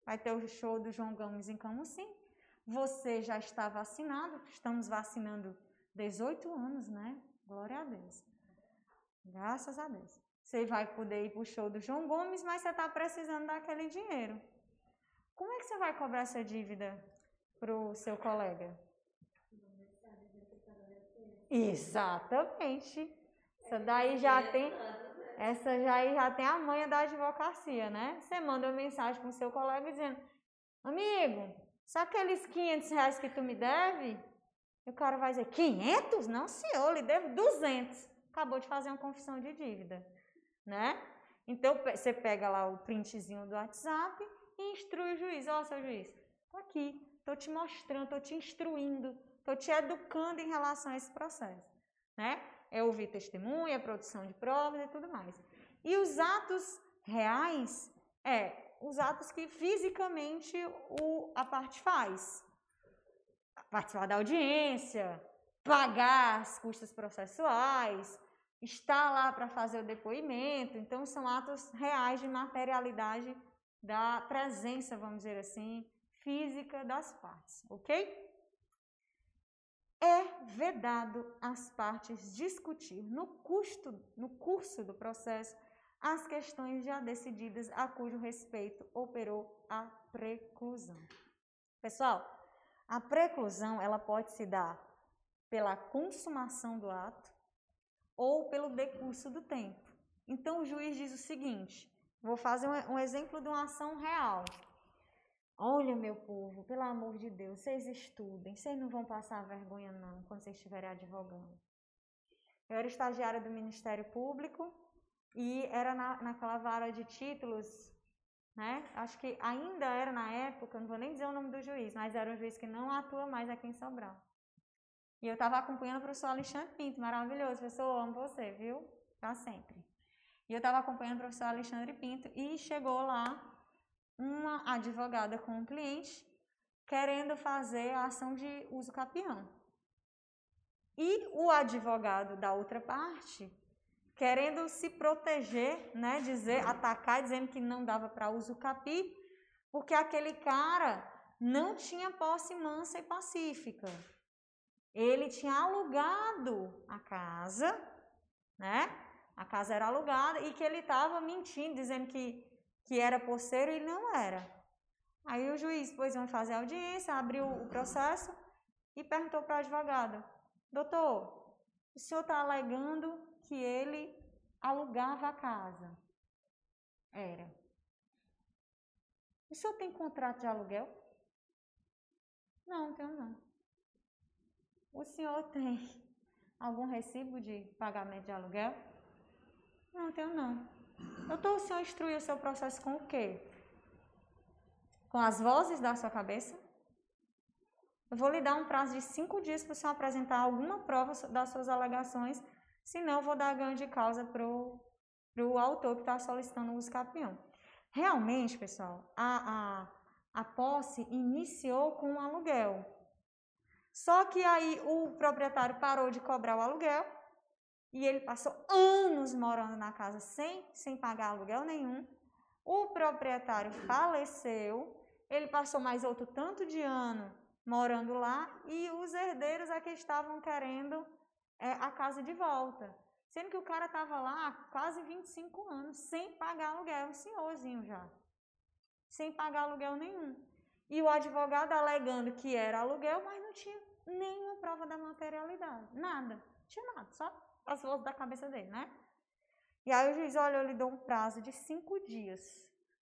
Vai ter o show do João Gomes em Camusim. Você já está vacinado, estamos vacinando 18 anos, né? Glória a Deus. Graças a Deus. Você vai poder ir para o show do João Gomes, mas você está precisando daquele dinheiro. Como é que você vai cobrar essa dívida para o seu colega? Exatamente. Essa daí já tem, essa já, já tem a manha da advocacia, né? Você manda uma mensagem para o seu colega dizendo, amigo, só aqueles 500 reais que tu me deve? E o cara vai dizer, 500? Não, senhor, lhe devo 200 acabou de fazer uma confissão de dívida, né? Então, você pega lá o printzinho do WhatsApp e instrui o juiz. Ó, oh, seu juiz, tô aqui, tô te mostrando, tô te instruindo, tô te educando em relação a esse processo, né? É ouvir testemunha, produção de provas e tudo mais. E os atos reais é os atos que fisicamente o, a parte faz. Participar da audiência, pagar as custas processuais, está lá para fazer o depoimento. Então, são atos reais de materialidade da presença, vamos dizer assim, física das partes, ok? É vedado às partes discutir no, custo, no curso do processo as questões já decididas a cujo respeito operou a preclusão. Pessoal, a preclusão ela pode se dar pela consumação do ato, ou pelo decurso do tempo. Então o juiz diz o seguinte: vou fazer um, exemplo de uma ação real. Olha, meu povo, pelo amor de Deus, vocês estudem, vocês não vão passar vergonha, não, quando vocês estiverem advogando. Eu era estagiária do Ministério Público e era na, naquela vara de títulos, né? Acho que ainda era na época, não vou nem dizer o nome do juiz, mas era um juiz que não atua mais aqui em Sobral. E eu estava acompanhando o professor Alexandre Pinto, maravilhoso, professor, amo você, viu? Para sempre. E eu estava acompanhando o professor Alexandre Pinto e chegou lá uma advogada com um cliente querendo fazer a ação de uso capião. E o advogado da outra parte querendo se proteger, né, dizer, atacar, dizendo que não dava para uso capi, porque aquele cara não tinha posse mansa e pacífica ele tinha alugado a casa, né? A casa era alugada e que ele estava mentindo, dizendo que, que era posseiro e não era. Aí o juiz, depois vão fazer audiência, abriu o processo e perguntou para o advogado: Doutor, o senhor está alegando que ele alugava a casa? Era. O senhor tem contrato de aluguel? Não, tenho não. O senhor tem algum recibo de pagamento de aluguel? Não, tenho não. Doutor, o senhor instruiu o seu processo com o quê? com as vozes da sua cabeça? Eu vou lhe dar um prazo de cinco dias para você apresentar alguma prova das suas alegações, senão eu vou dar ganho de causa para o autor que está solicitando o uso capião. Realmente, pessoal, a, a, a posse iniciou com um aluguel. Só que aí o proprietário parou de cobrar o aluguel e ele passou anos morando na casa sem, sem pagar aluguel nenhum. O proprietário faleceu, ele passou mais outro tanto de ano morando lá e os herdeiros é que estavam querendo é, a casa de volta. Sendo que o cara estava lá há quase 25 anos, sem pagar aluguel, um senhorzinho já. Sem pagar aluguel nenhum. E o advogado alegando que era aluguel, mas não tinha nenhuma prova da materialidade. Nada. Tinha nada, só as vozes da cabeça dele, né? E aí o juiz, olha, eu lhe dou um prazo de cinco dias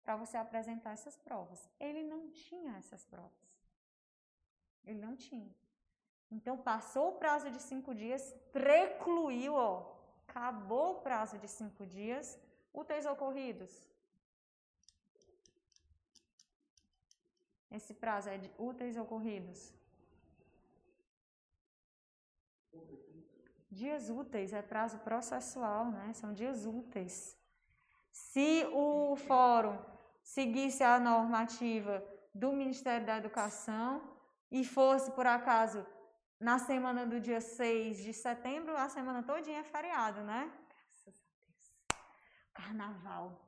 para você apresentar essas provas. Ele não tinha essas provas. Ele não tinha. Então, passou o prazo de cinco dias, precluiu, ó, acabou o prazo de cinco dias, úteis ocorridos. Esse prazo é de úteis ocorridos. Dias úteis é prazo processual, né? São dias úteis. Se o fórum seguisse a normativa do Ministério da Educação e fosse, por acaso, na semana do dia 6 de setembro, a semana todinha é feriado, né? Graças a Deus. Carnaval.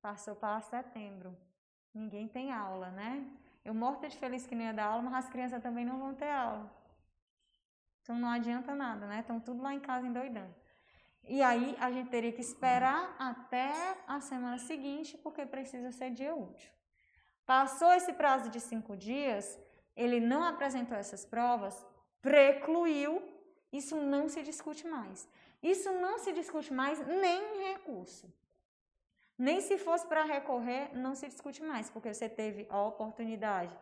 Passou para setembro. Ninguém tem aula, né? Eu morta de feliz que nem ia dar aula, mas as crianças também não vão ter aula. Então não adianta nada, né? Estão tudo lá em casa endoidando. E aí a gente teria que esperar até a semana seguinte, porque precisa ser dia útil. Passou esse prazo de cinco dias, ele não apresentou essas provas, precluiu, isso não se discute mais. Isso não se discute mais nem em recurso. Nem se fosse para recorrer, não se discute mais, porque você teve a oportunidade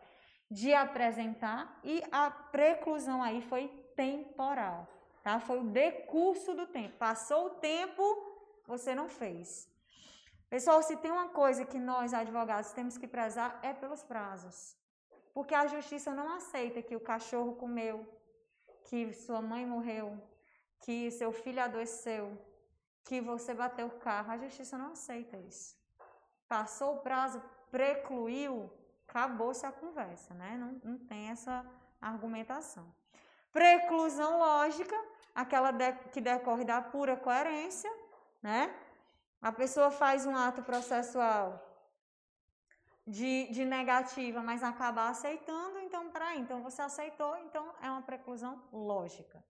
de apresentar e a preclusão aí foi temporal, tá? Foi o decurso do tempo. Passou o tempo, você não fez. Pessoal, se tem uma coisa que nós advogados temos que prezar é pelos prazos. Porque a justiça não aceita que o cachorro comeu, que sua mãe morreu, que seu filho adoeceu, que você bateu o carro. A justiça não aceita isso. Passou o prazo, precluiu, acabou-se a conversa, né? Não, não tem essa argumentação. Preclusão lógica, aquela de, que decorre da pura coerência, né? A pessoa faz um ato processual de, de negativa, mas acaba aceitando, então, peraí, então você aceitou, então é uma preclusão lógica.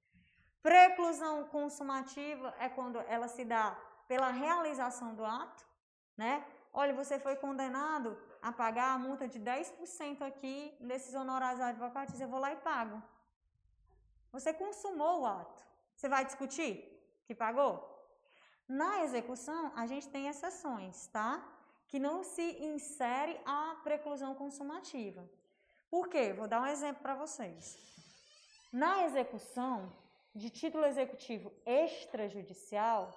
Preclusão consumativa é quando ela se dá pela realização do ato, né? Olha, você foi condenado a pagar a multa de 10% aqui desses honorários advocatícios, eu vou lá e pago. Você consumou o ato. Você vai discutir que pagou? Na execução, a gente tem exceções, tá? Que não se insere a preclusão consumativa. Por quê? Vou dar um exemplo para vocês. Na execução de título executivo extrajudicial,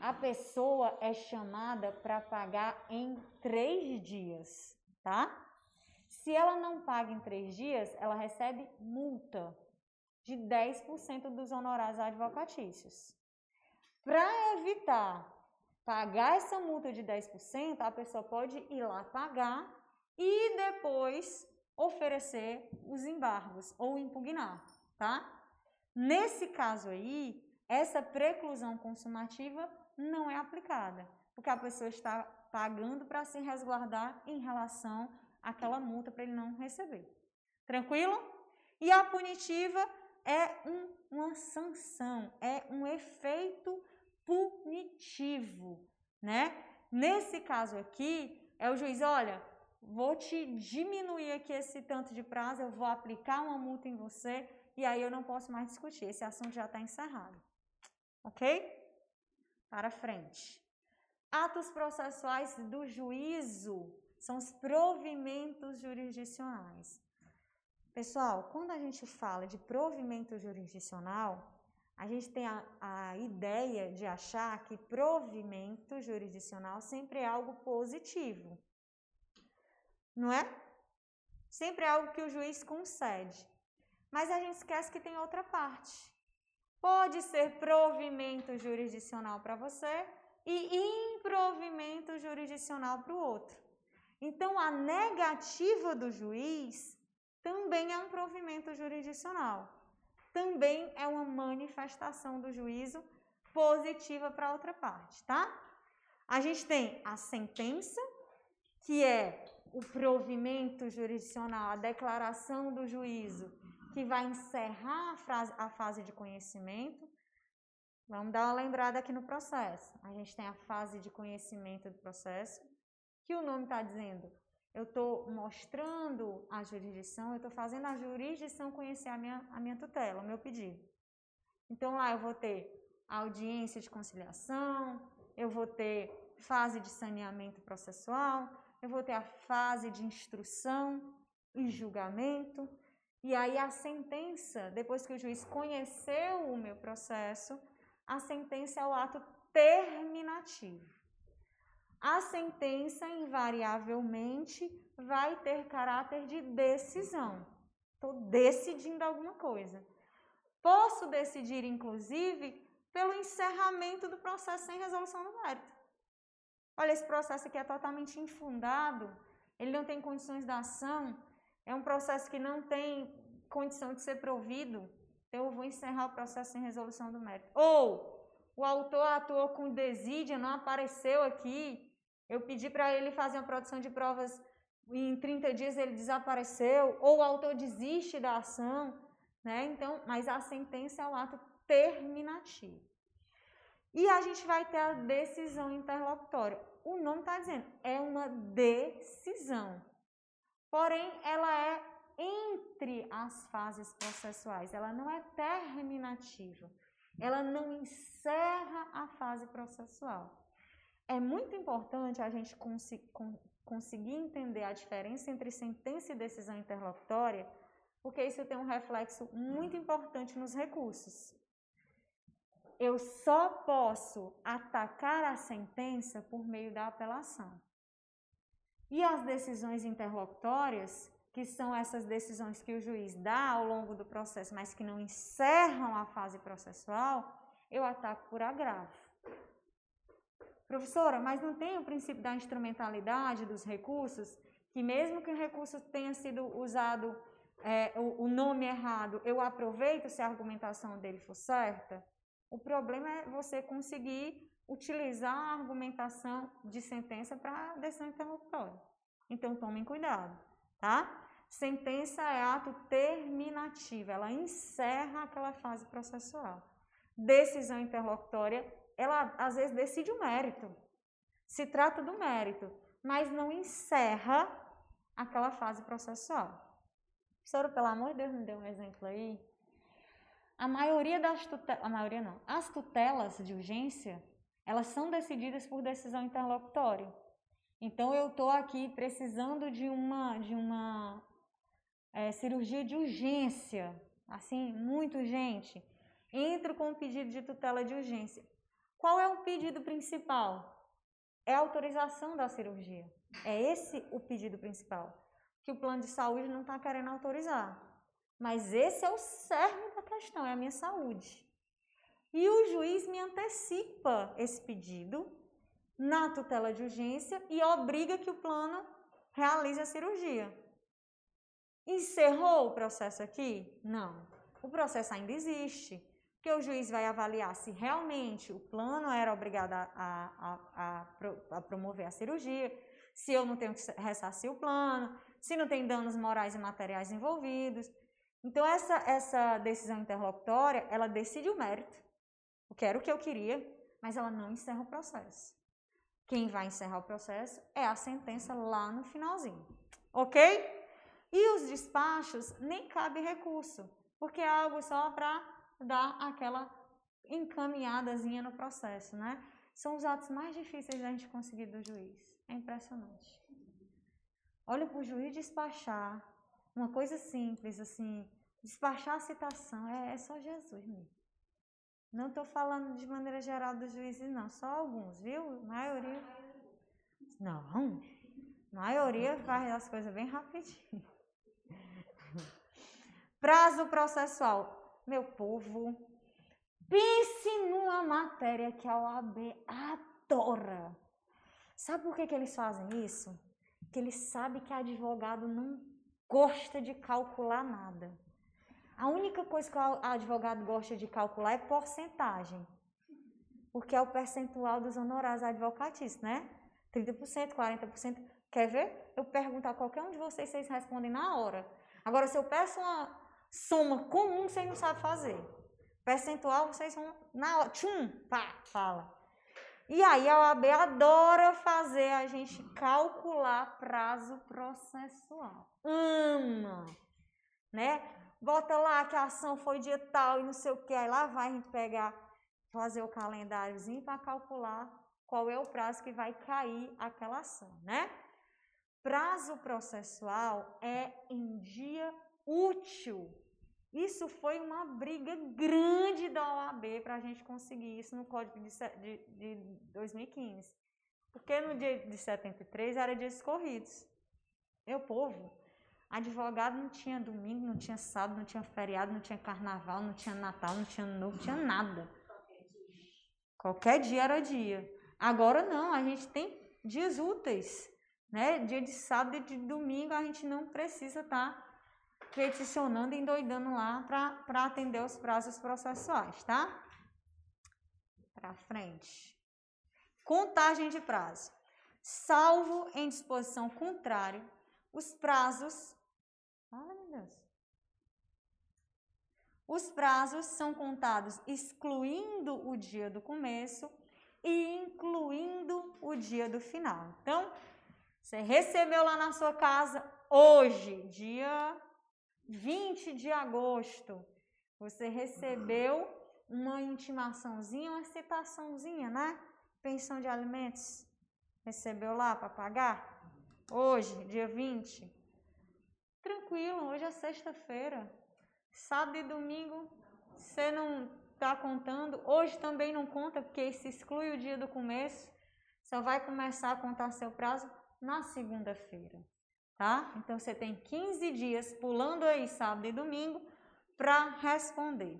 a pessoa é chamada para pagar em três dias, tá? Se ela não paga em três dias, ela recebe multa de 10% dos honorários advocatícios. Para evitar pagar essa multa de 10%, a pessoa pode ir lá pagar e depois oferecer os embargos ou impugnar, tá? Nesse caso aí, essa preclusão consumativa não é aplicada, porque a pessoa está pagando para se resguardar em relação àquela multa para ele não receber. Tranquilo? E a punitiva é um, uma sanção, é um efeito punitivo, né? Nesse caso aqui, é o juiz, olha, vou te diminuir aqui esse tanto de prazo, eu vou aplicar uma multa em você e aí eu não posso mais discutir, esse assunto já está encerrado. Ok? Para frente. Atos processuais do juízo são os provimentos jurisdicionais. Pessoal, quando a gente fala de provimento jurisdicional, a gente tem a, a ideia de achar que provimento jurisdicional sempre é algo positivo. Não é? Sempre é algo que o juiz concede. Mas a gente esquece que tem outra parte. Pode ser provimento jurisdicional para você e improvimento jurisdicional para o outro. Então, a negativa do juiz também é um provimento jurisdicional. Também é uma manifestação do juízo positiva para a outra parte, tá? A gente tem a sentença, que é o provimento jurisdicional, a declaração do juízo, que vai encerrar a, frase, a fase de conhecimento. Vamos dar uma lembrada aqui no processo. A gente tem a fase de conhecimento do processo, que o nome está dizendo. Eu estou mostrando a jurisdição, eu estou fazendo a jurisdição conhecer a minha, a minha tutela, o meu pedido. Então lá eu vou ter audiência de conciliação, eu vou ter fase de saneamento processual, eu vou ter a fase de instrução e julgamento, e aí a sentença, depois que o juiz conheceu o meu processo, a sentença é o ato terminativo. A sentença invariavelmente vai ter caráter de decisão. Estou decidindo alguma coisa. Posso decidir, inclusive, pelo encerramento do processo sem resolução do mérito. Olha, esse processo aqui é totalmente infundado, ele não tem condições de ação, é um processo que não tem condição de ser provido, então eu vou encerrar o processo sem resolução do mérito. Ou o autor atuou com desídia, não apareceu aqui, eu pedi para ele fazer uma produção de provas e em 30 dias ele desapareceu, ou o autor desiste da ação, né? Então, mas a sentença é o ato terminativo. E a gente vai ter a decisão interlocutória. O nome está dizendo, é uma decisão. Porém, ela é entre as fases processuais, ela não é terminativa. Ela não encerra a fase processual. É muito importante a gente cons conseguir entender a diferença entre sentença e decisão interlocutória, porque isso tem um reflexo muito importante nos recursos eu só posso atacar a sentença por meio da apelação. E as decisões interlocutórias, que são essas decisões que o juiz dá ao longo do processo, mas que não encerram a fase processual, eu ataco por agravo. Professora, mas não tem o princípio da instrumentalidade dos recursos, que mesmo que o recurso tenha sido usado é, o, o nome errado, eu aproveito se a argumentação dele for certa? O problema é você conseguir utilizar a argumentação de sentença para decisão interlocutória. Então, tomem cuidado, tá? Sentença é ato terminativo, ela encerra aquela fase processual. Decisão interlocutória, ela às vezes decide o mérito. Se trata do mérito, mas não encerra aquela fase processual. Senhora, pelo amor de Deus, me dê um exemplo aí a maioria das tutelas, a maioria não, as tutelas de urgência, elas são decididas por decisão interlocutória. Então eu estou aqui precisando de uma de uma é, cirurgia de urgência, assim, muito urgente. Entro com um pedido de tutela de urgência. Qual é o pedido principal? É a autorização da cirurgia. É esse o pedido principal. Que o plano de saúde não está querendo autorizar. Mas esse é o cerne da questão, é a minha saúde. E o juiz me antecipa esse pedido na tutela de urgência e obriga que o plano realize a cirurgia. Encerrou o processo aqui? Não. O processo ainda existe, porque o juiz vai avaliar se realmente o plano era obrigado a, a, a, a promover a cirurgia, se eu não tenho que ressarcir o plano, se não tem danos morais e materiais envolvidos. Então, essa, essa decisão interlocutória, ela decide o mérito, o que era o que eu queria, mas ela não encerra o processo. Quem vai encerrar o processo é a sentença lá no finalzinho, ok? E os despachos nem cabe recurso, porque é algo só para dar aquela encaminhadazinha no processo, né? São os atos mais difíceis da gente conseguir do juiz. É impressionante. Olha para o juiz despachar uma coisa simples, assim, despachar a citação, é, é só Jesus mesmo. Não estou falando de maneira geral dos juízes, não, só alguns, viu? A maioria. Não, a maioria faz as coisas bem rapidinho. Prazo processual. Meu povo, pense numa matéria que a OAB adora. Sabe por que, que eles fazem isso? Que eles sabem que advogado não gosta de calcular nada. A única coisa que o advogado gosta de calcular é porcentagem. Porque é o percentual dos honorários advocatícios, né? 30%, 40%. Quer ver? Eu pergunto a qualquer um de vocês, vocês respondem na hora. Agora, se eu peço uma soma comum, vocês não sabem fazer. Percentual, vocês vão na hora. Tchum, pá, fala. E aí a OAB adora fazer a gente calcular prazo processual. Ama, né? Bota lá que a ação foi dia tal e não sei o que. Aí lá vai a gente pegar, fazer o calendáriozinho para calcular qual é o prazo que vai cair aquela ação, né? Prazo processual é em dia útil. Isso foi uma briga grande da OAB para a gente conseguir isso no Código de, de, de 2015. Porque no dia de 73 era dias corridos. Meu povo, advogado não tinha domingo, não tinha sábado, não tinha feriado, não tinha carnaval, não tinha Natal, não tinha novo, não tinha nada. Qualquer dia era dia. Agora não, a gente tem dias úteis. Né? Dia de sábado e de domingo a gente não precisa estar tá peticionando e endoidando lá para atender os prazos processuais, tá? Para frente. Contagem de prazo. Salvo em disposição contrária, os prazos. Fala, meu Deus. Os prazos são contados excluindo o dia do começo e incluindo o dia do final. Então, você recebeu lá na sua casa hoje, dia 20 de agosto, você recebeu uma intimaçãozinha, uma citaçãozinha, né? Pensão de alimentos. Recebeu lá para pagar? Hoje, dia 20. Tranquilo, hoje é sexta-feira. Sábado e domingo você não está contando. Hoje também não conta, porque se exclui o dia do começo. Só vai começar a contar seu prazo na segunda-feira tá? Então você tem 15 dias pulando aí sábado e domingo para responder.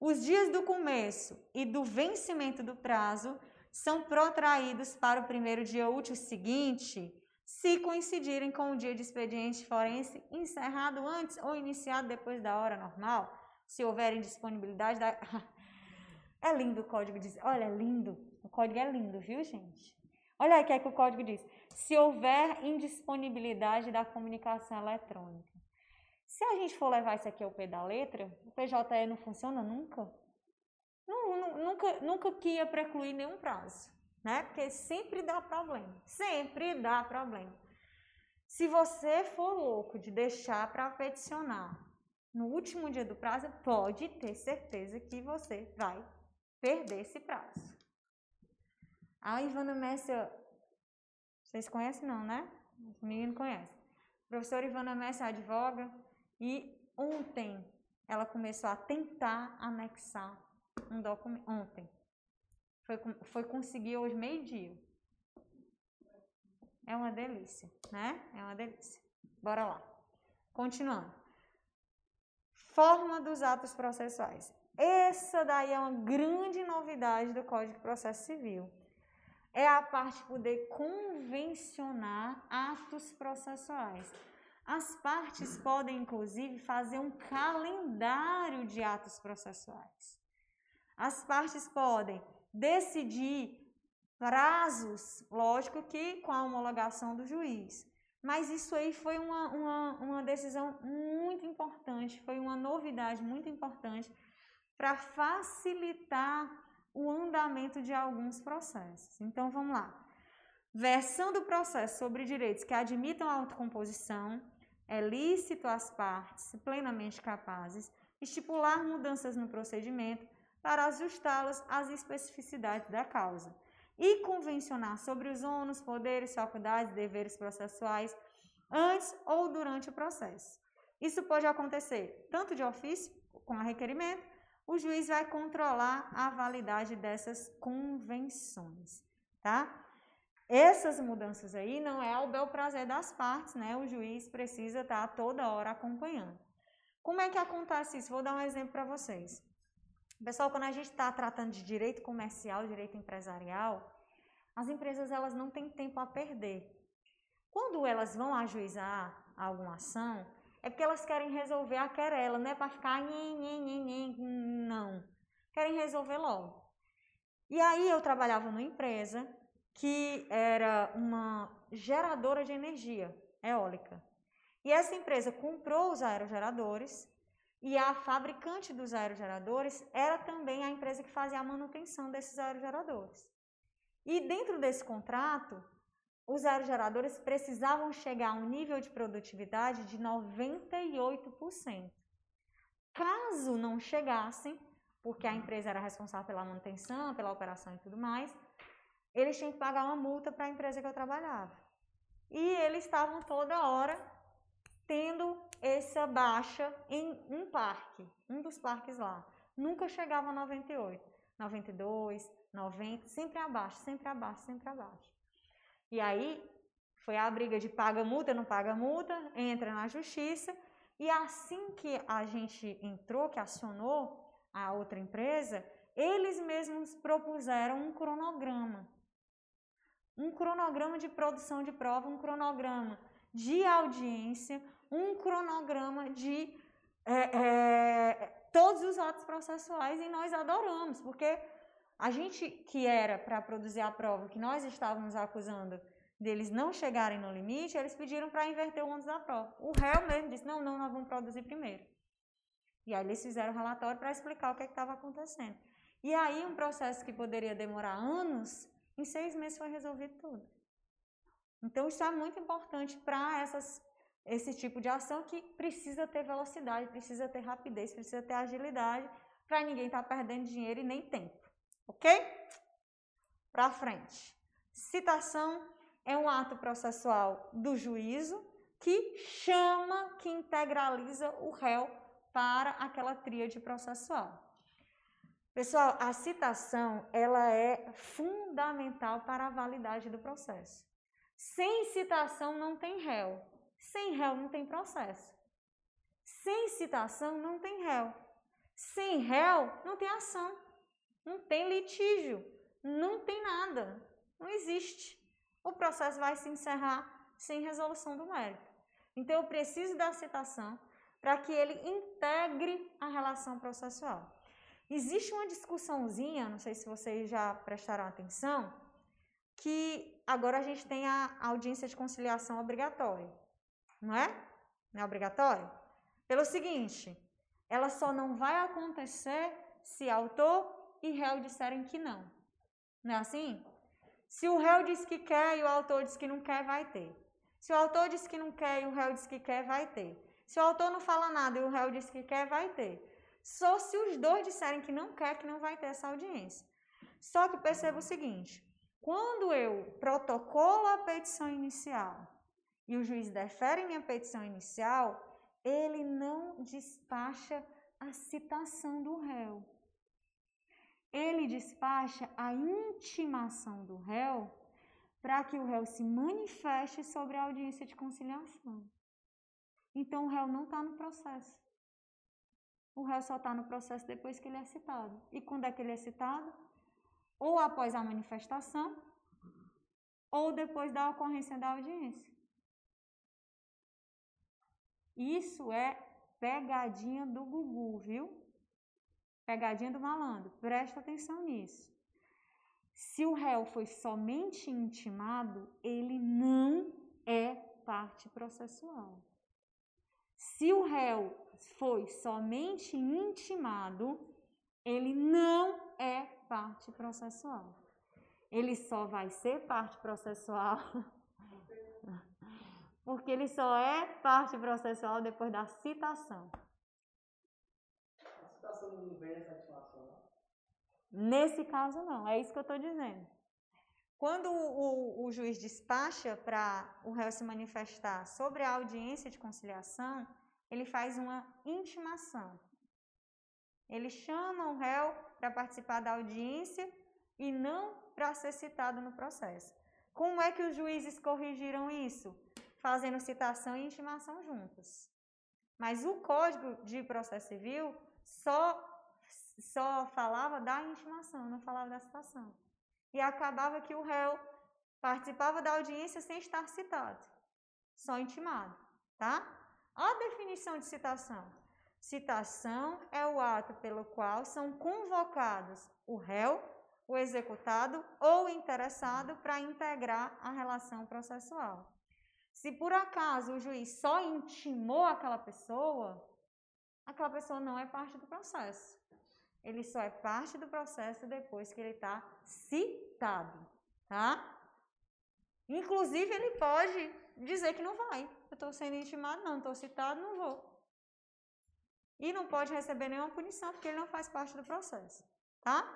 Os dias do começo e do vencimento do prazo são protraídos para o primeiro dia útil seguinte, se coincidirem com o dia de expediente forense encerrado antes ou iniciado depois da hora normal, se houver indisponibilidade da... É lindo o código diz. Olha, é lindo. O código é lindo, viu, gente? Olha o que é que o código diz se houver indisponibilidade da comunicação eletrônica. Se a gente for levar isso aqui ao pé da letra, o PJE não funciona nunca. Não, nunca, nunca que ia precluir nenhum prazo, né? Porque sempre dá problema, sempre dá problema. Se você for louco de deixar para peticionar no último dia do prazo, pode ter certeza que você vai perder esse prazo. A Ivana Messia vocês conhecem não, né? Os meninos conhecem. A professora Ivana Messi advoga e ontem ela começou a tentar anexar um documento. Ontem. Foi, foi conseguir hoje meio-dia. É uma delícia, né? É uma delícia. Bora lá. Continuando. Forma dos atos processuais. Essa daí é uma grande novidade do Código de Processo Civil é a parte de poder convencionar atos processuais. As partes podem, inclusive, fazer um calendário de atos processuais. As partes podem decidir prazos, lógico que com a homologação do juiz. Mas isso aí foi uma, uma, uma decisão muito importante, foi uma novidade muito importante para facilitar o andamento de alguns processos. Então vamos lá. Versão do processo sobre direitos que admitam a autocomposição, é lícito às partes plenamente capazes estipular mudanças no procedimento para ajustá-las às especificidades da causa e convencionar sobre os ônus, poderes, faculdades deveres processuais antes ou durante o processo. Isso pode acontecer tanto de ofício, com requerimento, o juiz vai controlar a validade dessas convenções, tá? Essas mudanças aí não é ao bel prazer das partes, né? O juiz precisa estar tá toda hora acompanhando. Como é que acontece isso? Vou dar um exemplo para vocês. Pessoal, quando a gente está tratando de direito comercial, direito empresarial, as empresas elas não têm tempo a perder. Quando elas vão ajuizar alguma ação, é porque elas querem resolver a querela, não é para ficar nhen, nhen, nhen, nhen, não. Querem resolver logo. E aí eu trabalhava numa empresa que era uma geradora de energia eólica. E essa empresa comprou os aerogeradores e a fabricante dos aerogeradores era também a empresa que fazia a manutenção desses aerogeradores. E dentro desse contrato, os aerogeradores precisavam chegar a um nível de produtividade de 98%. Caso não chegassem, porque a empresa era responsável pela manutenção, pela operação e tudo mais, eles tinham que pagar uma multa para a empresa que eu trabalhava. E eles estavam toda hora tendo essa baixa em um parque, um dos parques lá. Nunca chegava a 98, 92, 90, sempre abaixo, sempre abaixo, sempre abaixo. E aí foi a briga de paga multa, não paga multa, entra na justiça. E assim que a gente entrou, que acionou a outra empresa, eles mesmos propuseram um cronograma. Um cronograma de produção de prova, um cronograma de audiência, um cronograma de é, é, todos os atos processuais e nós adoramos, porque a gente que era para produzir a prova, que nós estávamos acusando deles não chegarem no limite, eles pediram para inverter o ônus da prova. O réu mesmo disse: não, não, nós vamos produzir primeiro. E aí eles fizeram o relatório para explicar o que é estava acontecendo. E aí um processo que poderia demorar anos, em seis meses foi resolvido tudo. Então isso é muito importante para esse tipo de ação que precisa ter velocidade, precisa ter rapidez, precisa ter agilidade, para ninguém estar tá perdendo dinheiro e nem tempo. Ok? Para frente. Citação é um ato processual do juízo que chama, que integraliza o réu para aquela tríade processual. Pessoal, a citação ela é fundamental para a validade do processo. Sem citação não tem réu. Sem réu não tem processo. Sem citação não tem réu. Sem réu não tem ação. Não tem litígio, não tem nada, não existe. O processo vai se encerrar sem resolução do mérito. Então, eu preciso da citação para que ele integre a relação processual. Existe uma discussãozinha, não sei se vocês já prestaram atenção, que agora a gente tem a audiência de conciliação obrigatória, não é? Não é obrigatório? Pelo seguinte, ela só não vai acontecer se autor e réu disserem que não. Não é assim? Se o réu diz que quer e o autor diz que não quer, vai ter. Se o autor diz que não quer e o réu diz que quer, vai ter. Se o autor não fala nada e o réu diz que quer, vai ter. Só se os dois disserem que não quer, que não vai ter essa audiência. Só que perceba o seguinte: quando eu protocolo a petição inicial e o juiz defere minha petição inicial, ele não despacha a citação do réu ele despacha a intimação do réu para que o réu se manifeste sobre a audiência de conciliação. Então, o réu não está no processo. O réu só está no processo depois que ele é citado. E quando é que ele é citado? Ou após a manifestação, ou depois da ocorrência da audiência. Isso é pegadinha do Gugu, viu? Pegadinha do malandro, presta atenção nisso. Se o réu foi somente intimado, ele não é parte processual. Se o réu foi somente intimado, ele não é parte processual. Ele só vai ser parte processual porque ele só é parte processual depois da citação não vem a satisfação? Nesse caso, não. É isso que eu estou dizendo. Quando o, o juiz despacha para o réu se manifestar sobre a audiência de conciliação, ele faz uma intimação. Ele chama o réu para participar da audiência e não para ser citado no processo. Como é que os juízes corrigiram isso? Fazendo citação e intimação juntas. Mas o Código de Processo Civil só só falava da intimação, não falava da citação. E acabava que o réu participava da audiência sem estar citado, só intimado, tá? A definição de citação. Citação é o ato pelo qual são convocados o réu, o executado ou o interessado para integrar a relação processual. Se por acaso o juiz só intimou aquela pessoa, aquela pessoa não é parte do processo. Ele só é parte do processo depois que ele está citado, tá? Inclusive, ele pode dizer que não vai. Eu estou sendo intimado, não, estou citado, não vou. E não pode receber nenhuma punição, porque ele não faz parte do processo, tá?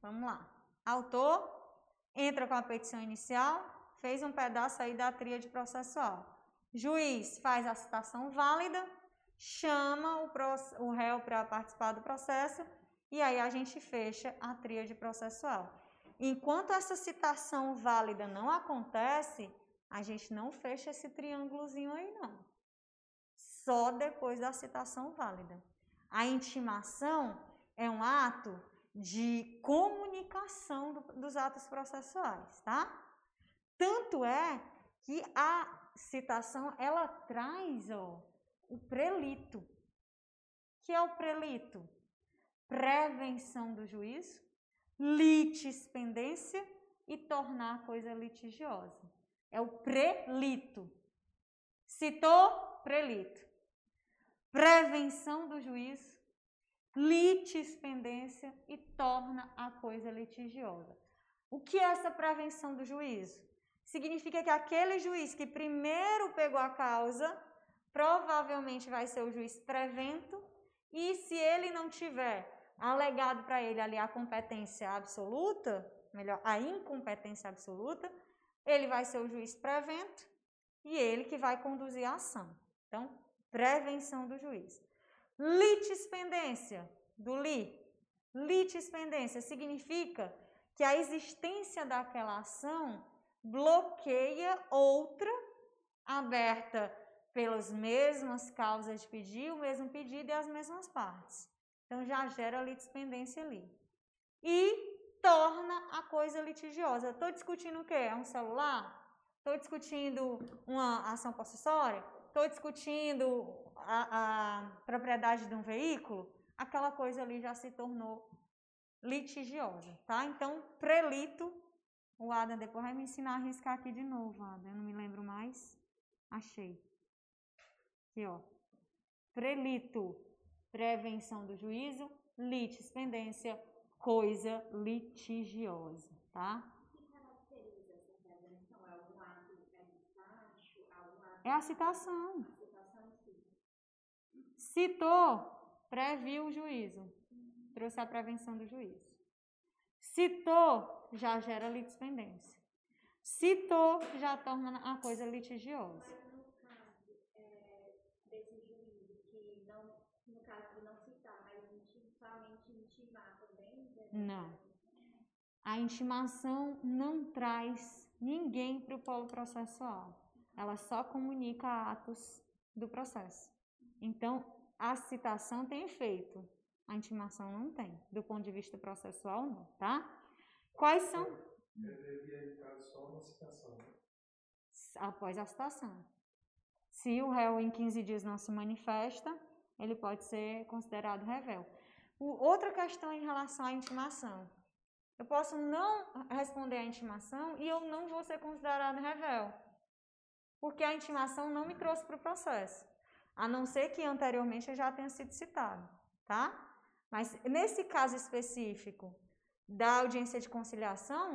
Vamos lá. Autor entra com a petição inicial, fez um pedaço aí da tríade processual. Juiz faz a citação válida, chama o, o réu para participar do processo e aí a gente fecha a tríade processual. Enquanto essa citação válida não acontece, a gente não fecha esse triângulozinho aí não. Só depois da citação válida. A intimação é um ato de comunicação do, dos atos processuais, tá? Tanto é que a citação ela traz ó, o prelito. que é o prelito? Prevenção do juízo, litispendência e tornar a coisa litigiosa. É o prelito. Citou prelito. Prevenção do juízo, litispendência e torna a coisa litigiosa. O que é essa prevenção do juízo? Significa que aquele juiz que primeiro pegou a causa provavelmente vai ser o juiz prevento, e se ele não tiver alegado para ele ali a competência absoluta, melhor, a incompetência absoluta, ele vai ser o juiz prevento e ele que vai conduzir a ação. Então, prevenção do juiz. Litispendência, do li. Litispendência significa que a existência daquela ação bloqueia outra aberta pelas mesmas causas de pedido, o mesmo pedido e as mesmas partes. Então já gera litispendência ali. E torna a coisa litigiosa. Estou discutindo o quê? É um celular? Estou discutindo uma ação possessória? Estou discutindo a, a propriedade de um veículo? Aquela coisa ali já se tornou litigiosa, tá? Então, prelito, o Adam depois vai me ensinar a riscar aqui de novo, Adam. Eu não me lembro mais. Achei. Aqui, ó. Prelito, prevenção do juízo, litispendência, coisa litigiosa, tá? É a citação. Citou, previu o juízo. Trouxe a prevenção do juízo. Citou, já gera litispendência. Citou, já torna a coisa litigiosa. Não. A intimação não traz ninguém para o polo processual. Ela só comunica atos do processo. Então, a citação tem efeito, a intimação não tem. Do ponto de vista processual, não, tá? Quais são? Deveria só uma citação. Né? Após a citação. Se o réu em 15 dias não se manifesta, ele pode ser considerado revel. Outra questão em relação à intimação. Eu posso não responder à intimação e eu não vou ser considerado revel. Porque a intimação não me trouxe para o processo. A não ser que anteriormente eu já tenha sido citado, tá? Mas nesse caso específico da audiência de conciliação,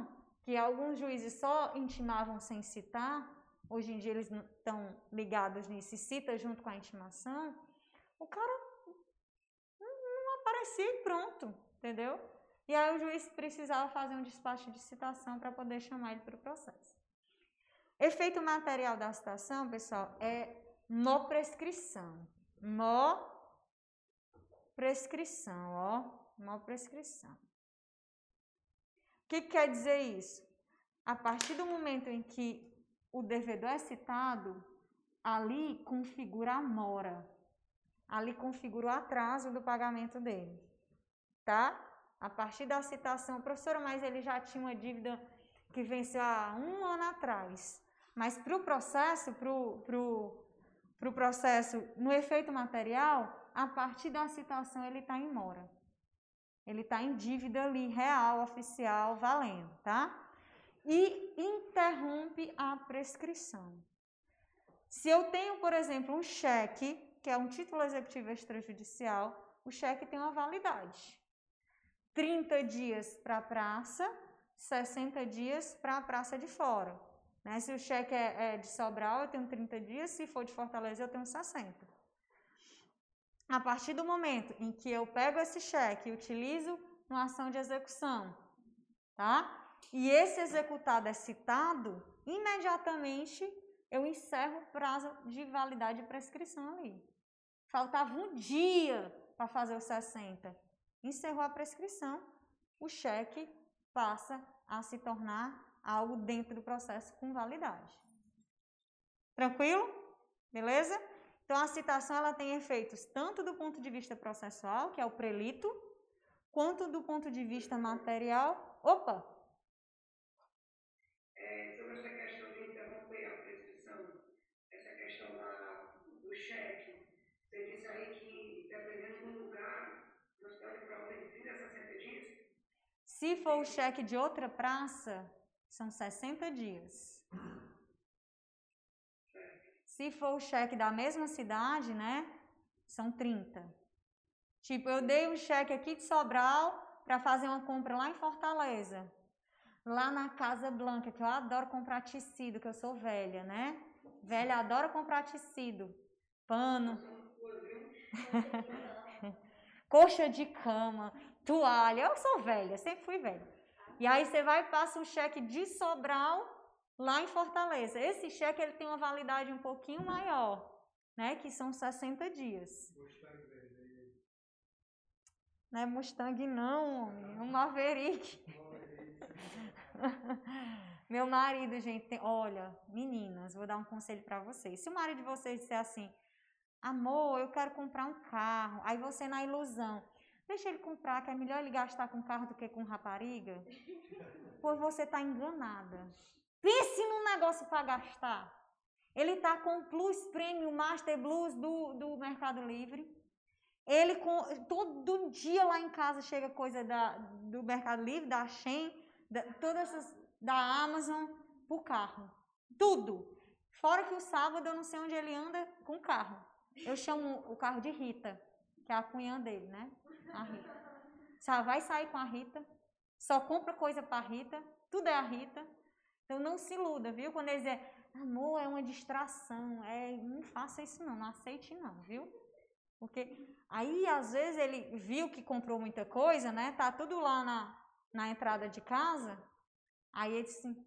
que alguns juízes só intimavam sem citar, hoje em dia eles estão ligados nisso e cita junto com a intimação, o cara aparecia e pronto, entendeu? E aí o juiz precisava fazer um despacho de citação para poder chamar ele para o processo. Efeito material da citação, pessoal, é no prescrição. No prescrição, ó. No prescrição. O que, que quer dizer isso? A partir do momento em que o devedor é citado, ali configura a mora. Ali configura o atraso do pagamento dele. Tá? A partir da citação, professora, mas ele já tinha uma dívida que venceu há um ano atrás. Mas para o processo, para o pro, pro processo no efeito material, a partir da citação ele está em mora. Ele está em dívida ali, real, oficial, valendo, tá? E interrompe a prescrição. Se eu tenho, por exemplo, um cheque, que é um título executivo extrajudicial, o cheque tem uma validade. 30 dias para a praça, 60 dias para a praça de fora. Né? Se o cheque é, é, de Sobral, eu tenho 30 dias, se for de Fortaleza, eu tenho 60. A partir do momento em que eu pego esse cheque e utilizo uma ação de execução, tá? E esse executado é citado, imediatamente eu encerro o prazo de validade de prescrição ali. Faltava um dia para fazer os 60. Encerrou a prescrição, o cheque passa a se tornar algo dentro do processo com validade. Tranquilo? Beleza? Então a citação ela tem efeitos tanto do ponto de vista processual, que é o prelito, quanto do ponto de vista material. Opa, Se for o cheque de outra praça, são 60 dias. Se for o cheque da mesma cidade, né? São 30. Tipo, eu dei um cheque aqui de Sobral para fazer uma compra lá em Fortaleza. Lá na Casa Blanca, que eu adoro comprar tecido, que eu sou velha, né? Velha adora comprar tecido. Pano. Coxa de cama toalha. Eu sou velha, sempre fui velha. E aí você vai e passa um cheque de Sobral lá em Fortaleza. Esse cheque ele tem uma validade um pouquinho maior, né? Que são 60 dias. Não é Mustang não, homem. Um Maverick. Meu marido, gente, tem... olha, meninas, vou dar um conselho para vocês. Se o marido de vocês disser assim, amor, eu quero comprar um carro, aí você na ilusão, Deixa ele comprar, que é melhor ele gastar com carro do que com rapariga. Pois você está enganada. Pense num negócio para gastar. Ele está com o Plus Premium Master Blues do, do Mercado Livre. Ele com, todo dia lá em casa chega coisa da, do Mercado Livre, da Shein, da, todas essas da Amazon por carro. Tudo. Fora que o sábado eu não sei onde ele anda com carro. Eu chamo o carro de Rita, que é a cunhã dele, né? A Rita. Só vai sair com a Rita, só compra coisa para a Rita, tudo é a Rita. Então não se iluda, viu? Quando ele dizer, amor, é uma distração, é, não faça isso não, não aceite não, viu? Porque aí às vezes ele viu que comprou muita coisa, né? Tá tudo lá na, na entrada de casa. Aí ele disse assim,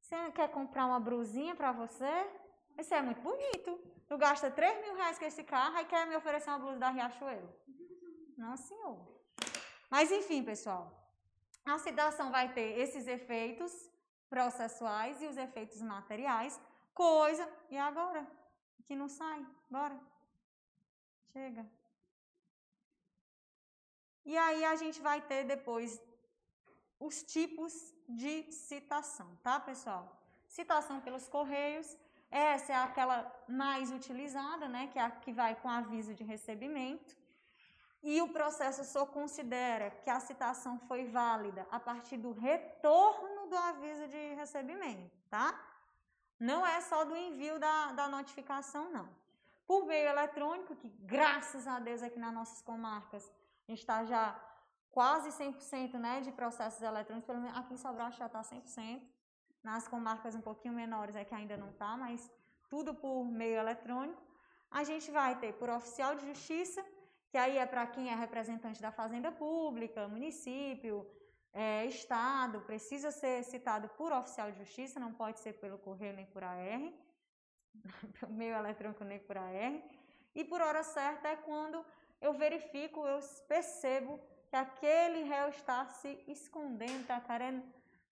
você quer comprar uma brusinha para você? Esse é muito bonito. Tu gasta 3 mil reais com esse carro e quer me oferecer uma blusa da Riachuelo. Não, senhor. Mas enfim, pessoal, a citação vai ter esses efeitos processuais e os efeitos materiais, coisa, e agora? Que não sai, bora. Chega. E aí a gente vai ter depois os tipos de citação, tá, pessoal? Citação pelos correios, essa é aquela mais utilizada, né, que é a que vai com aviso de recebimento. E o processo só considera que a citação foi válida a partir do retorno do aviso de recebimento, tá? Não é só do envio da, da notificação, não. Por meio eletrônico, que graças a Deus aqui nas nossas comarcas, a gente está já quase 100% né, de processos eletrônicos, pelo menos aqui em Sobral já está 100%. Nas comarcas um pouquinho menores é que ainda não está, mas tudo por meio eletrônico. A gente vai ter por oficial de justiça, que aí é para quem é representante da Fazenda Pública, município, é, Estado, precisa ser citado por oficial de justiça, não pode ser pelo correio nem por AR, meio eletrônico nem por AR. E por hora certa é quando eu verifico, eu percebo que aquele réu está se escondendo, está querendo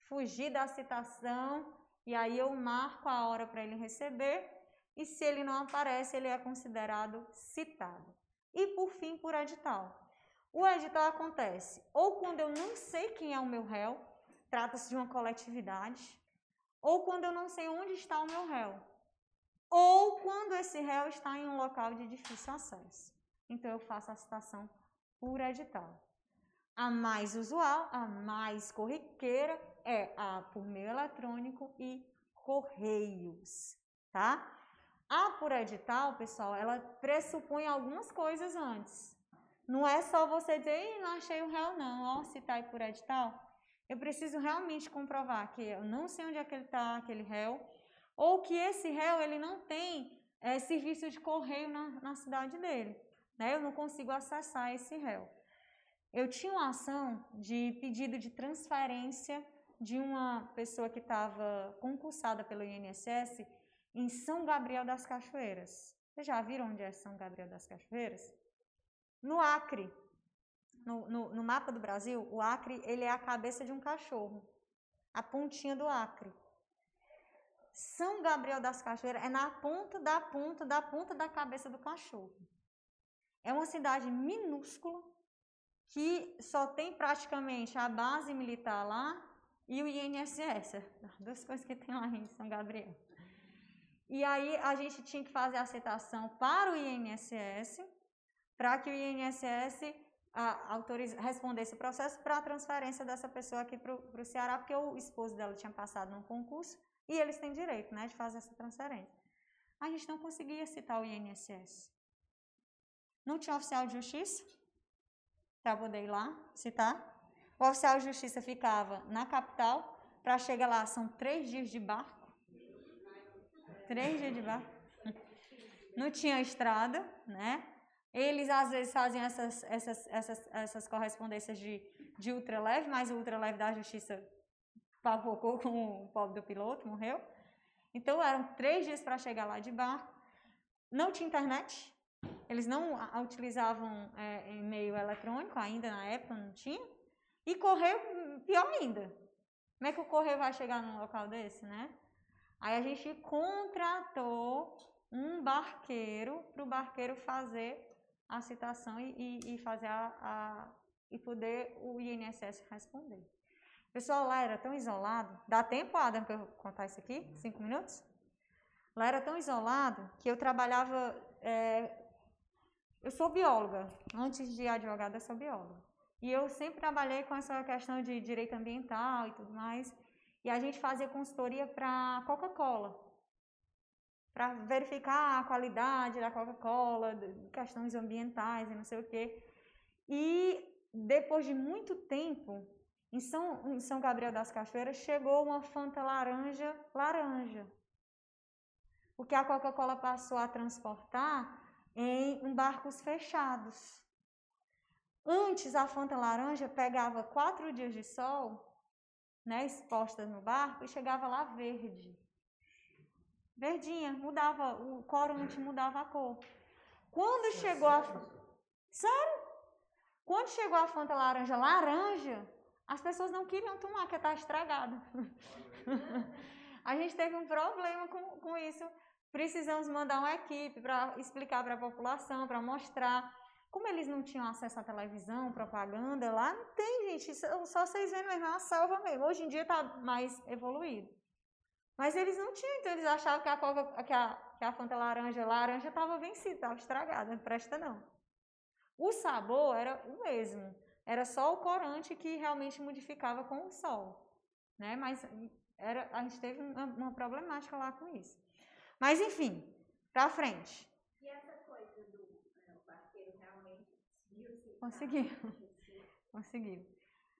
fugir da citação, e aí eu marco a hora para ele receber e se ele não aparece, ele é considerado citado. E por fim, por edital. O edital acontece ou quando eu não sei quem é o meu réu, trata-se de uma coletividade, ou quando eu não sei onde está o meu réu, ou quando esse réu está em um local de difícil acesso. Então eu faço a citação por edital. A mais usual, a mais corriqueira é a por meio eletrônico e correios, tá? A por edital, pessoal, ela pressupõe algumas coisas antes. Não é só você dizer, não achei o réu não, ó, se tá aí por edital. Eu preciso realmente comprovar que eu não sei onde é que ele está, aquele réu, ou que esse réu ele não tem é, serviço de correio na, na cidade dele. Né? Eu não consigo acessar esse réu. Eu tinha uma ação de pedido de transferência de uma pessoa que estava concursada pelo INSS em São Gabriel das Cachoeiras. Vocês já viram onde é São Gabriel das Cachoeiras? No Acre. No, no, no, mapa do Brasil, o Acre ele é a cabeça de um cachorro. A pontinha do Acre. São Gabriel das Cachoeiras é na ponta da ponta da ponta da cabeça do cachorro. É uma cidade minúscula que só tem praticamente a base militar lá e o INSS, duas coisas que tem lá em São Gabriel. E aí a gente tinha que fazer a aceitação para o INSS, para que o INSS a, respondesse o processo para a transferência dessa pessoa aqui para o Ceará, porque o esposo dela tinha passado num concurso e eles têm direito né, de fazer essa transferência. A gente não conseguia citar o INSS. Não tinha oficial de justiça para poder ir lá citar. O oficial de justiça ficava na capital, para chegar lá são três dias de barco três dias de barco. Não tinha estrada, né? Eles às vezes faziam essas, essas, essas, essas correspondências de, de ultraleve, mas o ultraleve da justiça pavocou com o pobre do piloto, morreu. Então eram três dias para chegar lá de barco. Não tinha internet, eles não utilizavam é, e-mail eletrônico ainda na época, não tinha. E correio, pior ainda. Como é que o correio vai chegar num local desse, né? Aí a gente contratou um barqueiro para o barqueiro fazer a citação e, e, e fazer a, a, e poder o INSS responder. O pessoal lá era tão isolado. Dá tempo, Adam, para eu contar isso aqui? Cinco minutos? Lá era tão isolado que eu trabalhava. É, eu sou bióloga. Antes de advogada, eu sou bióloga. E eu sempre trabalhei com essa questão de direito ambiental e tudo mais. E a gente fazia consultoria para Coca-Cola, para verificar a qualidade da Coca-Cola, questões ambientais e não sei o quê. E depois de muito tempo, em São, em São Gabriel das Cachoeiras, chegou uma Fanta laranja, laranja. Porque a Coca-Cola passou a transportar em barcos fechados. Antes, a Fanta laranja pegava quatro dias de sol né, expostas no barco e chegava lá verde. Verdinha, mudava, o corante mudava a cor. Quando chegou a. Sério? Quando chegou a Fanta laranja, laranja, as pessoas não queriam tomar, porque está estragada. a gente teve um problema com, com isso. Precisamos mandar uma equipe para explicar para a população, para mostrar. Como eles não tinham acesso à televisão, propaganda, lá não tem, gente. Só vocês vendo mesmo, é uma selva mesmo. Hoje em dia está mais evoluído. Mas eles não tinham, então eles achavam que a, Coca, que a, que a Fanta laranja, laranja estava vencida, estava estragada, não presta não. O sabor era o mesmo, era só o corante que realmente modificava com o sol, né? Mas era, a gente teve uma, uma problemática lá com isso. Mas enfim, para frente. Conseguiu. Conseguiu.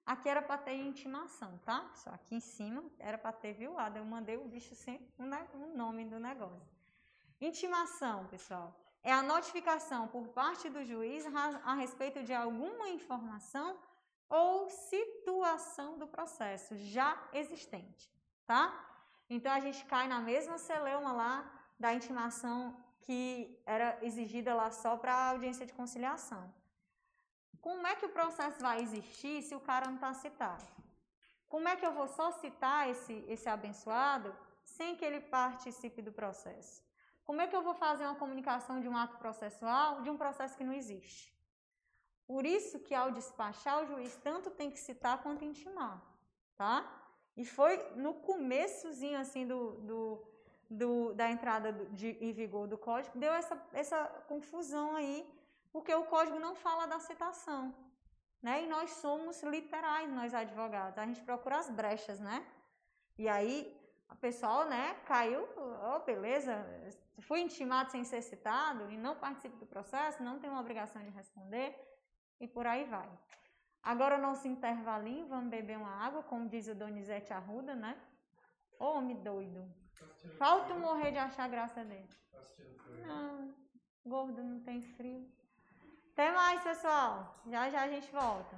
Aqui era para ter intimação, tá? Só aqui em cima era para ter violado. Eu mandei o bicho sem o nome do negócio. Intimação, pessoal, é a notificação por parte do juiz a respeito de alguma informação ou situação do processo já existente, tá? Então a gente cai na mesma celeuma lá da intimação que era exigida lá só para audiência de conciliação. Como é que o processo vai existir se o cara não está citado? Como é que eu vou só citar esse, esse abençoado sem que ele participe do processo? Como é que eu vou fazer uma comunicação de um ato processual de um processo que não existe? Por isso que ao despachar o juiz tanto tem que citar quanto intimar, tá? E foi no começozinho assim do, do, do da entrada de, em vigor do código, deu essa, essa confusão aí, porque o código não fala da citação, né? E nós somos literais, nós advogados, a gente procura as brechas, né? E aí o pessoal, né, caiu, oh, beleza, fui intimado sem ser citado e não participo do processo, não tenho obrigação de responder e por aí vai. Agora nosso intervalinho, vamos beber uma água, como diz o Donizete Arruda, né? Homem doido. Falta morrer de achar graça dele. Não, gordo não tem frio. Até mais, pessoal. Já já a gente volta.